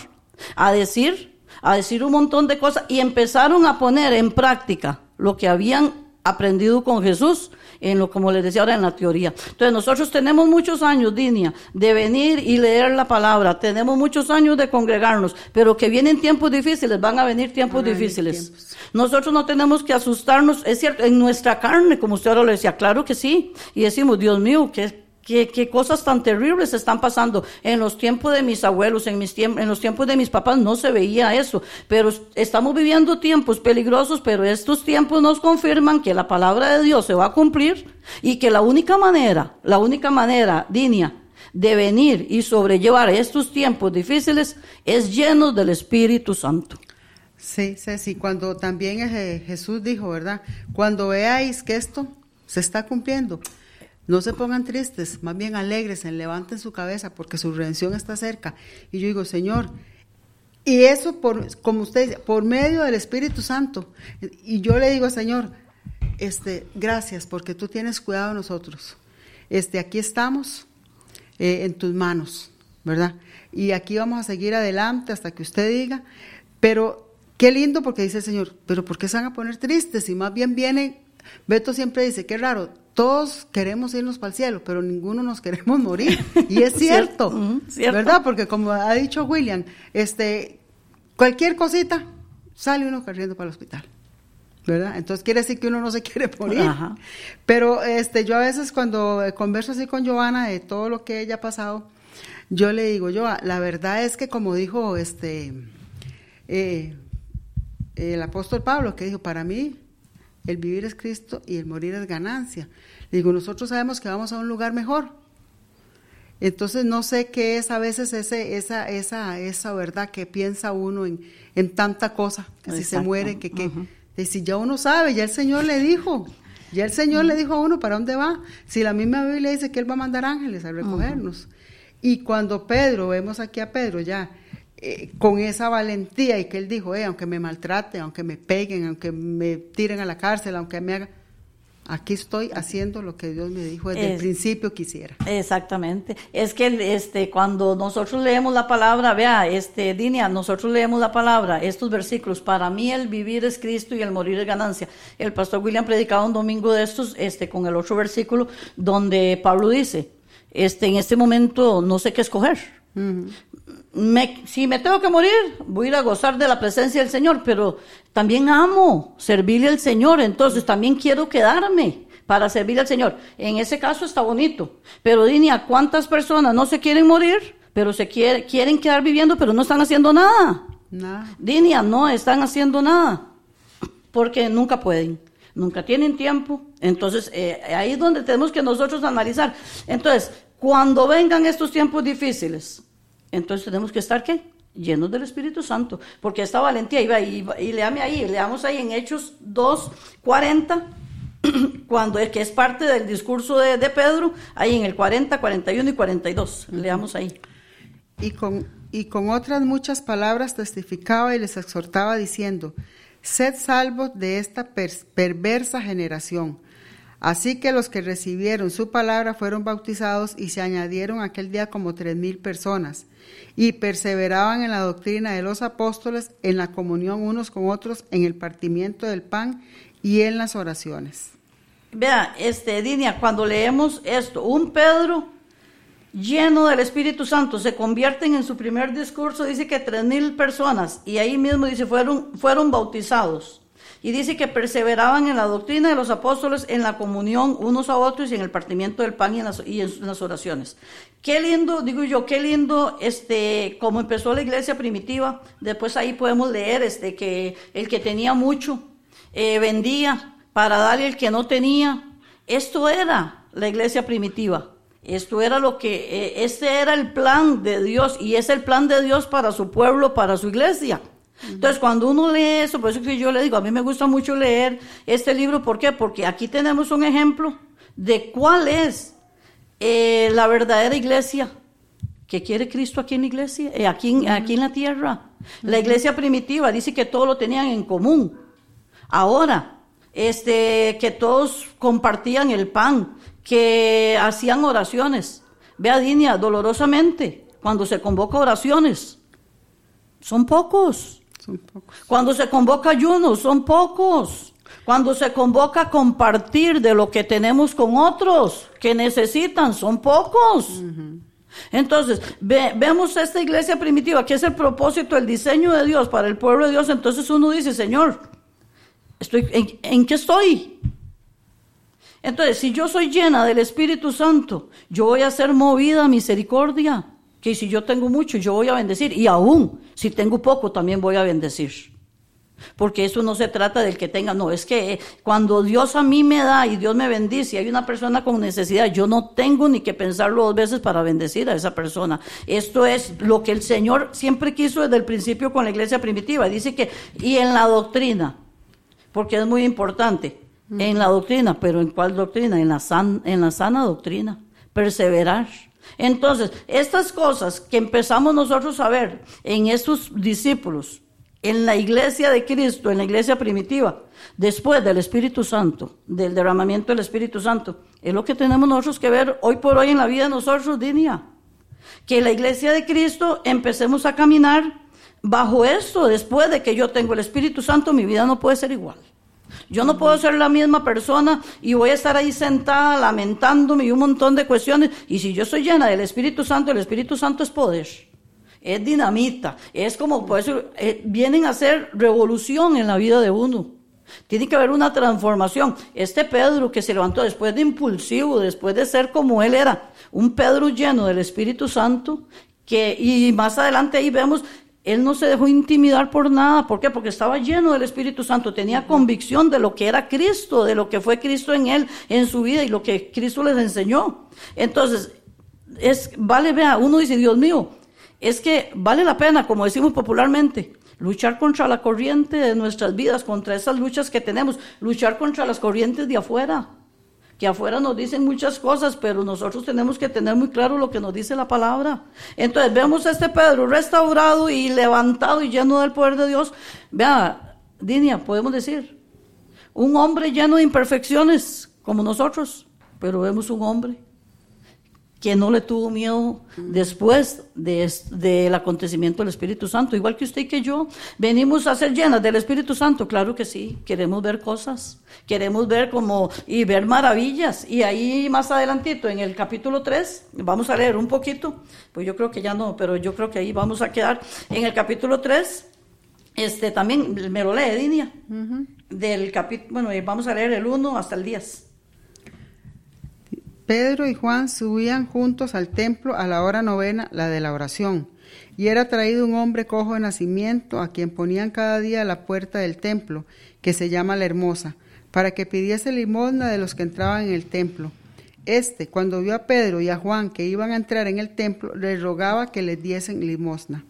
a decir a decir un montón de cosas y empezaron a poner en práctica lo que habían aprendido con Jesús, en lo como les decía ahora en la teoría. Entonces nosotros tenemos muchos años, Dinia, de venir y leer la palabra, tenemos muchos años de congregarnos, pero que vienen tiempos difíciles, van a venir tiempos difíciles. Nosotros no tenemos que asustarnos, es cierto, en nuestra carne, como usted ahora lo decía, claro que sí, y decimos, Dios mío, que ¿Qué, cosas tan terribles están pasando. En los tiempos de mis abuelos, en, mis en los tiempos de mis papás no se veía eso. Pero estamos viviendo tiempos peligrosos, pero estos tiempos nos confirman que la palabra de Dios se va a cumplir y que la única manera, la única manera, Dinia, de venir y sobrellevar estos tiempos difíciles es lleno del Espíritu Santo. Sí, sí. Cuando también eh, Jesús dijo, ¿verdad? Cuando veáis que esto se está cumpliendo, no se pongan tristes, más bien alegres, levanten su cabeza porque su redención está cerca. Y yo digo, Señor, y eso, por, como usted dice, por medio del Espíritu Santo. Y yo le digo, Señor, este, gracias porque tú tienes cuidado de nosotros. Este, aquí estamos eh, en tus manos, ¿verdad? Y aquí vamos a seguir adelante hasta que usted diga. Pero qué lindo porque dice el Señor, pero ¿por qué se van a poner tristes? Y más bien vienen, Beto siempre dice, qué raro, todos queremos irnos para el cielo, pero ninguno nos queremos morir. Y es cierto, ¿verdad? Porque como ha dicho William, este, cualquier cosita sale uno corriendo para el hospital. ¿verdad? Entonces quiere decir que uno no se quiere morir. Pero este, yo a veces cuando converso así con Giovanna de todo lo que ella ha pasado, yo le digo, yo, la verdad es que como dijo este eh, el apóstol Pablo, que dijo, para mí el vivir es Cristo y el morir es ganancia. digo, nosotros sabemos que vamos a un lugar mejor. Entonces no sé qué es a veces ese, esa, esa, esa verdad que piensa uno en, en tanta cosa, que si se muere, que, que si ya uno sabe, ya el Señor le dijo, ya el Señor le dijo a uno para dónde va. Si la misma Biblia dice que Él va a mandar ángeles a recogernos. Y cuando Pedro, vemos aquí a Pedro ya, eh, con esa valentía y que él dijo, eh, aunque me maltrate, aunque me peguen, aunque me tiren a la cárcel, aunque me haga, aquí estoy haciendo lo que Dios me dijo desde el principio quisiera. Exactamente. Es que este cuando nosotros leemos la palabra, vea, este Dinia, nosotros leemos la palabra, estos versículos, para mí el vivir es Cristo y el morir es ganancia. El pastor William predicaba un domingo de estos este con el otro versículo donde Pablo dice, este en este momento no sé qué escoger si me tengo que morir, voy a ir a gozar de la presencia del Señor, pero también amo servirle al Señor, entonces también quiero quedarme para servir al Señor. En ese caso está bonito, pero Dinia, ¿cuántas personas no se quieren morir, pero se quieren quedar viviendo, pero no están haciendo nada? Nada. Dinia, no están haciendo nada, porque nunca pueden, nunca tienen tiempo. Entonces, eh, ahí es donde tenemos que nosotros analizar. Entonces, cuando vengan estos tiempos difíciles, entonces tenemos que estar, ¿qué? Llenos del Espíritu Santo, porque esta valentía iba, y leame ahí, leamos ahí en Hechos 2, 40, cuando es que es parte del discurso de, Pedro, ahí en el 40, 41 y 42, leamos ahí. Y con, y con otras muchas palabras testificaba y les exhortaba diciendo, sed salvos de esta perversa generación. Así que los que recibieron su palabra fueron bautizados y se añadieron aquel día como tres mil personas y perseveraban en la doctrina de los apóstoles, en la comunión unos con otros, en el partimiento del pan y en las oraciones. Vea, este, Dinia, cuando leemos esto, un Pedro lleno del Espíritu Santo se convierten en su primer discurso, dice que tres mil personas, y ahí mismo dice fueron, fueron bautizados. Y dice que perseveraban en la doctrina de los apóstoles, en la comunión unos a otros y en el partimiento del pan y en las, oraciones. Qué lindo, digo yo, qué lindo, este, como empezó la iglesia primitiva. Después ahí podemos leer, este, que el que tenía mucho eh, vendía para darle el que no tenía. Esto era la iglesia primitiva. Esto era lo que, eh, este era el plan de Dios y es el plan de Dios para su pueblo, para su iglesia. Entonces, cuando uno lee eso, por eso que yo le digo, a mí me gusta mucho leer este libro, ¿por qué? Porque aquí tenemos un ejemplo de cuál es eh, la verdadera iglesia que quiere Cristo aquí en la iglesia, eh, aquí, aquí en la tierra. La iglesia primitiva dice que todo lo tenían en común. Ahora, este, que todos compartían el pan, que hacían oraciones. Vea, Dinia, dolorosamente, cuando se convoca oraciones, son pocos. Son pocos. Cuando se convoca ayunos, son pocos. Cuando se convoca compartir de lo que tenemos con otros que necesitan, son pocos. Entonces, vemos esta iglesia primitiva, que es el propósito, el diseño de Dios para el pueblo de Dios. Entonces uno dice, Señor, estoy, ¿en, en qué estoy? Entonces, si yo soy llena del Espíritu Santo, yo voy a ser movida a misericordia. Que si yo tengo mucho, yo voy a bendecir. Y aún, si tengo poco, también voy a bendecir. Porque eso no se trata del que tenga, no, es que cuando Dios a mí me da y Dios me bendice y hay una persona con necesidad, yo no tengo ni que pensarlo dos veces para bendecir a esa persona. Esto es lo que el Señor siempre quiso desde el principio con la iglesia primitiva. Dice que, y en la doctrina, porque es muy importante, en la doctrina, pero ¿en cuál doctrina? En la, en la sana doctrina, perseverar. Entonces, estas cosas que empezamos nosotros a ver en estos discípulos, en la iglesia de Cristo, en la iglesia primitiva, después del Espíritu Santo, del derramamiento del Espíritu Santo, es lo que tenemos nosotros que ver hoy por hoy en la vida de nosotros, Dinia. Que la iglesia de Cristo empecemos a caminar bajo esto, después de que yo tengo el Espíritu Santo, mi vida no puede ser igual. Yo no puedo ser la misma persona y voy a estar ahí sentada lamentándome y un montón de cuestiones. Y si yo soy llena del Espíritu Santo, el Espíritu Santo es poder, es dinamita, es como, por eso, eh, vienen a hacer revolución en la vida de uno. Tiene que haber una transformación. Este Pedro que se levantó después de impulsivo, después de ser como él era, un Pedro lleno del Espíritu Santo, que, y más adelante ahí vemos él no se dejó intimidar por nada. ¿Por qué? Porque estaba lleno del Espíritu Santo. Tenía convicción de lo que era Cristo, de lo que fue Cristo en él, en su vida y lo que Cristo les enseñó. Entonces, es, vale, vea, uno dice, Dios mío, es que vale la pena, como decimos popularmente, luchar contra la corriente de nuestras vidas, contra esas luchas que tenemos, luchar contra las corrientes de afuera que afuera nos dicen muchas cosas, pero nosotros tenemos que tener muy claro lo que nos dice la palabra. Entonces vemos a este Pedro restaurado y levantado y lleno del poder de Dios. Vea, Dinia, podemos decir, un hombre lleno de imperfecciones como nosotros, pero vemos un hombre que no le tuvo miedo después del acontecimiento del Espíritu Santo, igual que usted y que yo. Venimos a ser llenas del Espíritu Santo, claro que sí, queremos ver cosas, queremos ver como y ver maravillas. Y ahí más adelantito, en el capítulo 3, vamos a leer un poquito, pues yo creo que ya no, pero yo creo que ahí vamos a quedar. En el capítulo 3, este, también me lo lee, Dinia, del capítulo, bueno, vamos a leer el 1 hasta el 10. Pedro y Juan subían juntos al templo a la hora novena, la de la oración, y era traído un hombre cojo de nacimiento, a quien ponían cada día a la puerta del templo, que se llama la Hermosa, para que pidiese limosna de los que entraban en el templo. Este, cuando vio a Pedro y a Juan que iban a entrar en el templo, les rogaba que les diesen limosna.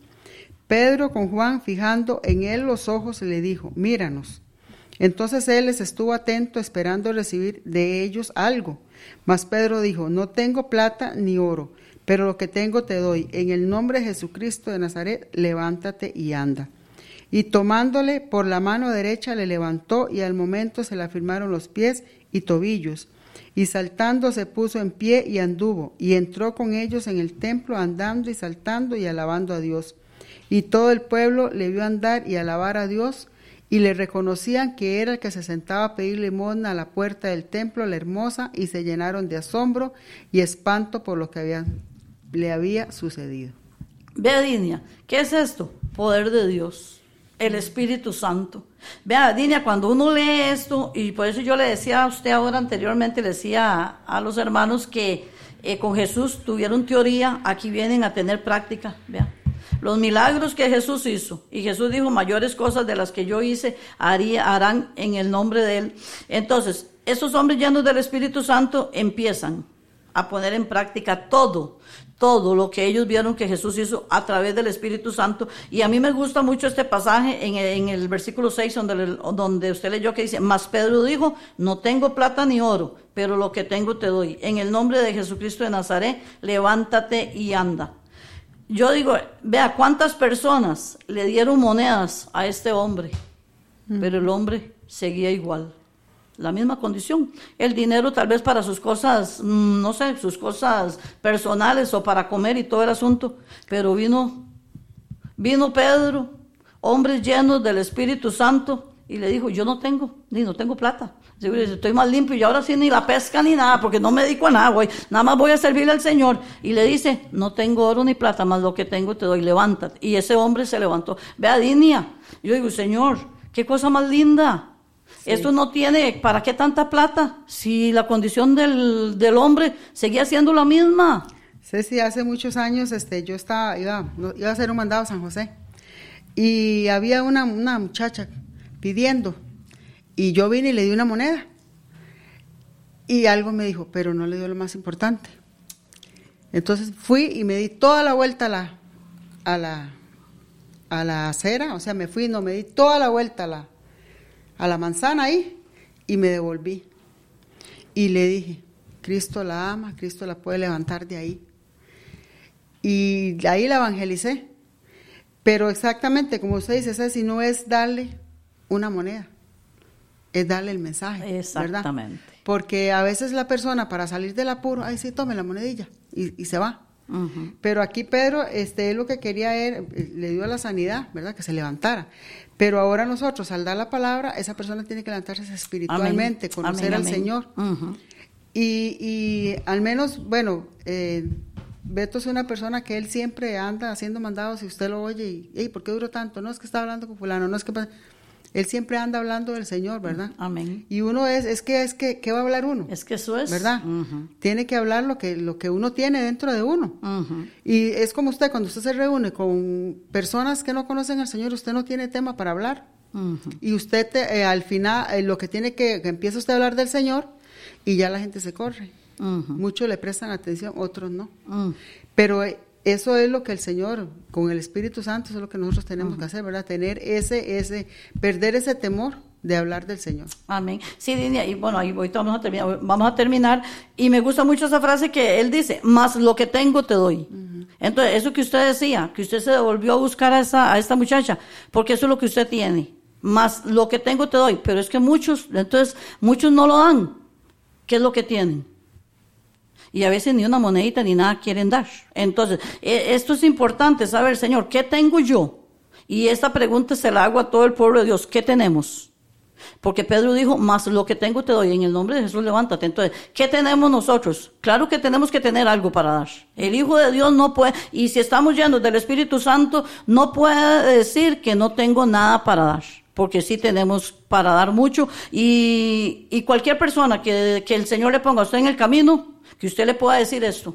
Pedro con Juan, fijando en él los ojos, le dijo, míranos. Entonces él les estuvo atento esperando recibir de ellos algo. Mas Pedro dijo, no tengo plata ni oro, pero lo que tengo te doy. En el nombre de Jesucristo de Nazaret, levántate y anda. Y tomándole por la mano derecha le levantó y al momento se le afirmaron los pies y tobillos. Y saltando se puso en pie y anduvo, y entró con ellos en el templo andando y saltando y alabando a Dios. Y todo el pueblo le vio andar y alabar a Dios, y le reconocían que era el que se sentaba a pedir limosna a la puerta del templo, la hermosa, y se llenaron de asombro y espanto por lo que le había sucedido. Vea, Dinia, ¿qué es esto? Poder de Dios, el Espíritu Santo. Vea, Dinia, cuando uno lee esto, y por eso yo le decía a usted ahora anteriormente, le decía a, los hermanos que eh, con Jesús tuvieron teoría, aquí vienen a tener práctica, vea los milagros que Jesús hizo. Y Jesús dijo, mayores cosas de las que yo hice haría, harán en el nombre de Él. Entonces, esos hombres llenos del Espíritu Santo empiezan a poner en práctica todo, todo lo que ellos vieron que Jesús hizo a través del Espíritu Santo. Y a mí me gusta mucho este pasaje en, el versículo 6 donde, donde usted leyó que dice, mas Pedro dijo, no tengo plata ni oro, pero lo que tengo te doy. En el nombre de Jesucristo de Nazaret, levántate y anda. Yo digo, vea cuántas personas le dieron monedas a este hombre, pero el hombre seguía igual la misma condición. El dinero tal vez para sus cosas, mm, no sé, sus cosas personales o para comer y todo el asunto, pero vino, vino Pedro, hombres llenos del Espíritu Santo, y le dijo, yo no tengo, ni no tengo plata. Estoy más limpio y ahora sí ni la pesca ni nada, porque no me dedico a nada, güey. Nada más voy a servirle al Señor. Y le dice, no tengo oro ni plata, más lo que tengo te doy, levántate. Y ese hombre se levantó. Vea, Dinia. Yo digo, Señor, qué cosa más linda. Esto no tiene, ¿para qué tanta plata? Si la condición del, del hombre seguía siendo la misma. Sí, sí, hace muchos años este, yo estaba, iba, iba a hacer un mandado a San José y había una, una muchacha pidiendo y yo vine y le di una moneda y algo me dijo, pero no le dio lo más importante. Entonces fui y me di toda la vuelta a la, a la, a la acera, o sea, me fui, no, me di toda la vuelta a la, a la manzana ahí y me devolví. Y le dije, Cristo la ama, Cristo la puede levantar de ahí. Y ahí la evangelicé. Pero exactamente, como usted dice, si no es darle una moneda, es darle el mensaje. Exactamente. Porque a veces la persona para salir del apuro, ahí sí, tome la monedilla y, se va. Pero aquí Pedro, este, lo que quería era, eh, le dio la sanidad, ¿verdad? Que se levantara. Pero ahora nosotros, al dar la palabra, esa persona tiene que levantarse espiritualmente, conocer al Señor. y, y, al menos, bueno, eh, Beto es una persona que él siempre anda haciendo mandados y usted lo oye y, hey, ¿por qué duró tanto? No es que está hablando con fulano, no es que... Él siempre anda hablando del Señor, ¿verdad? Amén. Y uno es, es que, es que, ¿qué va a hablar uno? Es que eso es. ¿Verdad? Tiene que hablar lo que, lo que uno tiene dentro de uno. Y es como usted, cuando usted se reúne con personas que no conocen al Señor, usted no tiene tema para hablar. Y usted eh, al final, eh, lo que tiene que, que empieza usted a hablar del Señor y ya la gente se corre. Muchos le prestan atención, otros no. Pero eh, eso es lo que el Señor, con el Espíritu Santo, eso es lo que nosotros tenemos que hacer, ¿verdad? Tener ese, ese, perder ese temor de hablar del Señor. Amén. Sí, Dinia, y bueno, ahí voy, vamos a terminar, vamos a terminar, y me gusta mucho esa frase que él dice, más lo que tengo te doy. Entonces, eso que usted decía, que usted se devolvió a buscar a, esa, a esta muchacha, porque eso es lo que usted tiene, más lo que tengo te doy, pero es que muchos, entonces, muchos no lo dan. ¿Qué es lo que tienen? Y a veces ni una monedita ni nada quieren dar. Entonces, e, esto es importante saber, Señor, ¿qué tengo yo? Y esta pregunta se la hago a todo el pueblo de Dios, ¿qué tenemos? Porque Pedro dijo, más lo que tengo te doy, en el nombre de Jesús levántate. Entonces, ¿qué tenemos nosotros? Claro que tenemos que tener algo para dar. El Hijo de Dios no puede, y si estamos llenos del Espíritu Santo, no puede decir que no tengo nada para dar porque sí tenemos para dar mucho y, y cualquier persona que, que, el Señor le ponga a usted en el camino, que usted le pueda decir esto.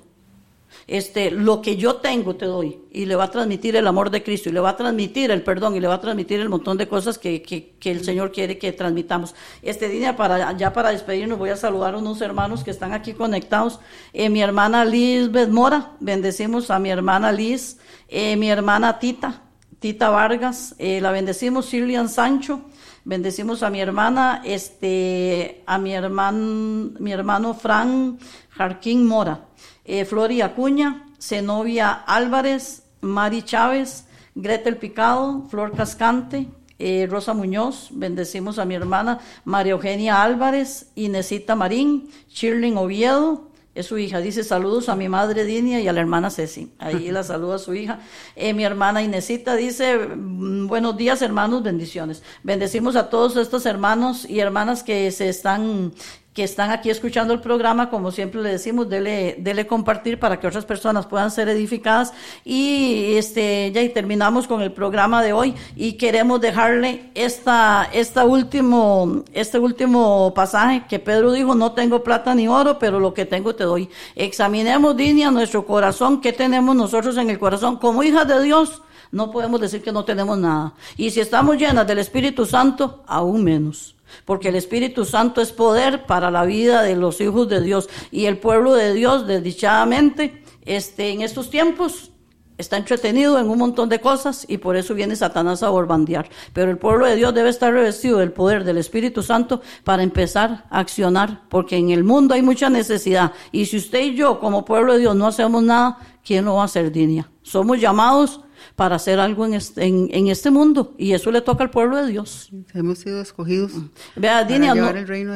Este, lo que yo tengo te doy y le va a transmitir el amor de Cristo y le va a transmitir el perdón y le va a transmitir el montón de cosas que, que, que el Señor quiere que transmitamos. Este día para ya para despedirnos voy a saludar a unos hermanos que están aquí conectados. Eh, mi hermana Lisbeth Mora, bendecimos a mi hermana Liz, eh, mi hermana Tita, Tita Vargas, eh, la bendecimos Silian Sancho, bendecimos a mi hermana, este, a mi hermano, mi hermano Fran Jarquín Mora, eh, Flori Acuña, Zenobia Álvarez, Mari Chávez, Gretel Picado, Flor Cascante, eh, Rosa Muñoz, bendecimos a mi hermana María Eugenia Álvarez, Inesita Marín, Shirley Oviedo, es su hija, dice saludos a mi madre Dinia y a la hermana Ceci, ahí la saluda a su hija. Eh, mi hermana Inesita dice, mm, buenos días hermanos, bendiciones. Bendecimos a todos estos hermanos y hermanas que se están que están aquí escuchando el programa, como siempre le decimos, dele, dele compartir para que otras personas puedan ser edificadas. Y este, ya y terminamos con el programa de hoy y queremos dejarle esta, esta último, este último pasaje que Pedro dijo, no tengo plata ni oro, pero lo que tengo te doy. Examinemos, Dinia, nuestro corazón, qué tenemos nosotros en el corazón. Como hijas de Dios, no podemos decir que no tenemos nada. Y si estamos llenas del Espíritu Santo, aún menos. Porque el Espíritu Santo es poder para la vida de los hijos de Dios y el pueblo de Dios, desdichadamente, este, en estos tiempos está entretenido en un montón de cosas y por eso viene Satanás a borbandear. Pero el pueblo de Dios debe estar revestido del poder del Espíritu Santo para empezar a accionar, porque en el mundo hay mucha necesidad. Y si usted y yo, como pueblo de Dios, no hacemos nada, ¿quién lo va a hacer, Dinia? Somos llamados para hacer algo en este, en, este mundo y eso le toca al pueblo de Dios. Hemos sido escogidos. Vea, Dinia, no,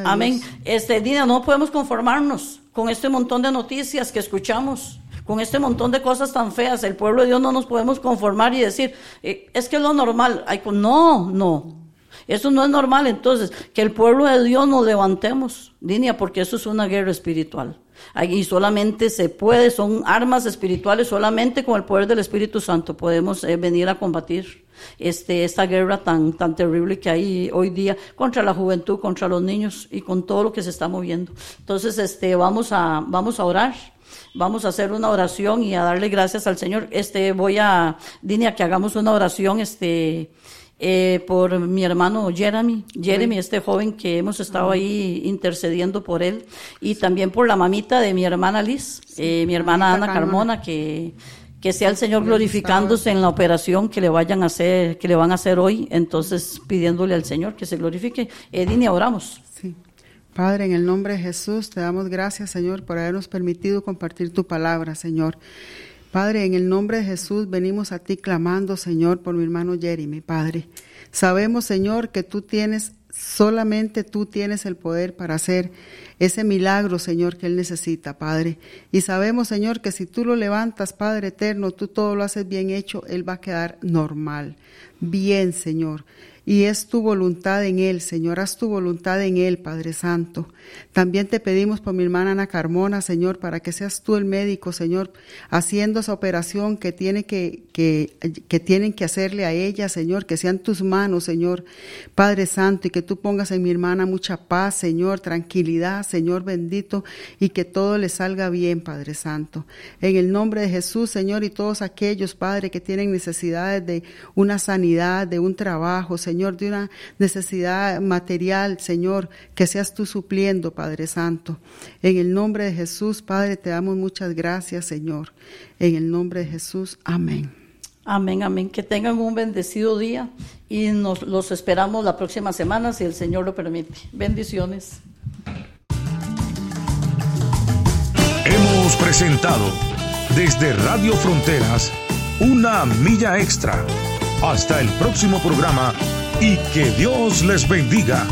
amén. Este, Dinia, no podemos conformarnos con este montón de noticias que escuchamos con este montón de cosas tan feas, el pueblo de Dios no nos podemos conformar y decir, eh, es que es lo normal. no, no. Eso no es normal. Entonces, que el pueblo de Dios nos levantemos, Dinia, porque eso es una guerra espiritual. Y solamente se puede, son armas espirituales, solamente con el poder del Espíritu Santo podemos eh, venir a combatir este, esta guerra tan, tan terrible que hay hoy día contra la juventud, contra los niños y con todo lo que se está moviendo. Entonces, este, vamos a, vamos a orar. Vamos a hacer una oración y a darle gracias al Señor. Este, voy a, Dinia, que hagamos una oración, este, eh, por mi hermano Jeremy, Jeremy, este joven que hemos estado ahí intercediendo por él, y también por la mamita de mi hermana Liz, eh, mi hermana Ana Carmona, que que sea el Señor glorificándose en la operación que le vayan a hacer, que le van a hacer hoy, entonces pidiéndole al Señor que se glorifique. Edinia, oramos. Padre, en el nombre de Jesús, te damos gracias, Señor, por habernos permitido compartir tu palabra, Señor. Padre, en el nombre de Jesús venimos a ti clamando, Señor, por mi hermano Jeremy, Padre. Sabemos, Señor, que tú tienes, solamente tú tienes el poder para hacer ese milagro, Señor, que él necesita, Padre. Y sabemos, Señor, que si tú lo levantas, Padre eterno, tú todo lo haces bien hecho, él va a quedar normal. Bien, Señor y es tu voluntad en Él, Señor, haz tu voluntad en Él, Padre Santo. También te pedimos por mi hermana Ana Carmona, Señor, para que seas tú el médico, Señor, haciendo esa operación que, tiene que, tienen que hacerle a ella, Señor, que sean tus manos, Señor, Padre Santo, y que tú pongas en mi hermana mucha paz, Señor, tranquilidad, Señor bendito, y que todo le salga bien, Padre Santo. En el nombre de Jesús, Señor, y todos aquellos, Padre, que tienen necesidades de una sanidad, de un trabajo, Señor, Señor, de una necesidad material, Señor, que seas tú supliendo, Padre Santo. En el nombre de Jesús, Padre, te damos muchas gracias, Señor. En el nombre de Jesús, amén. Amén, amén. Que tengan un bendecido día y nos los esperamos la próxima semana si el Señor lo permite. Bendiciones. Hemos presentado desde Radio Fronteras una milla extra. Hasta el próximo programa y que Dios les bendiga.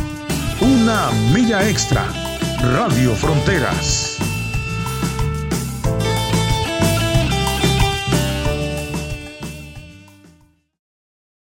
Una milla extra. Radio Fronteras.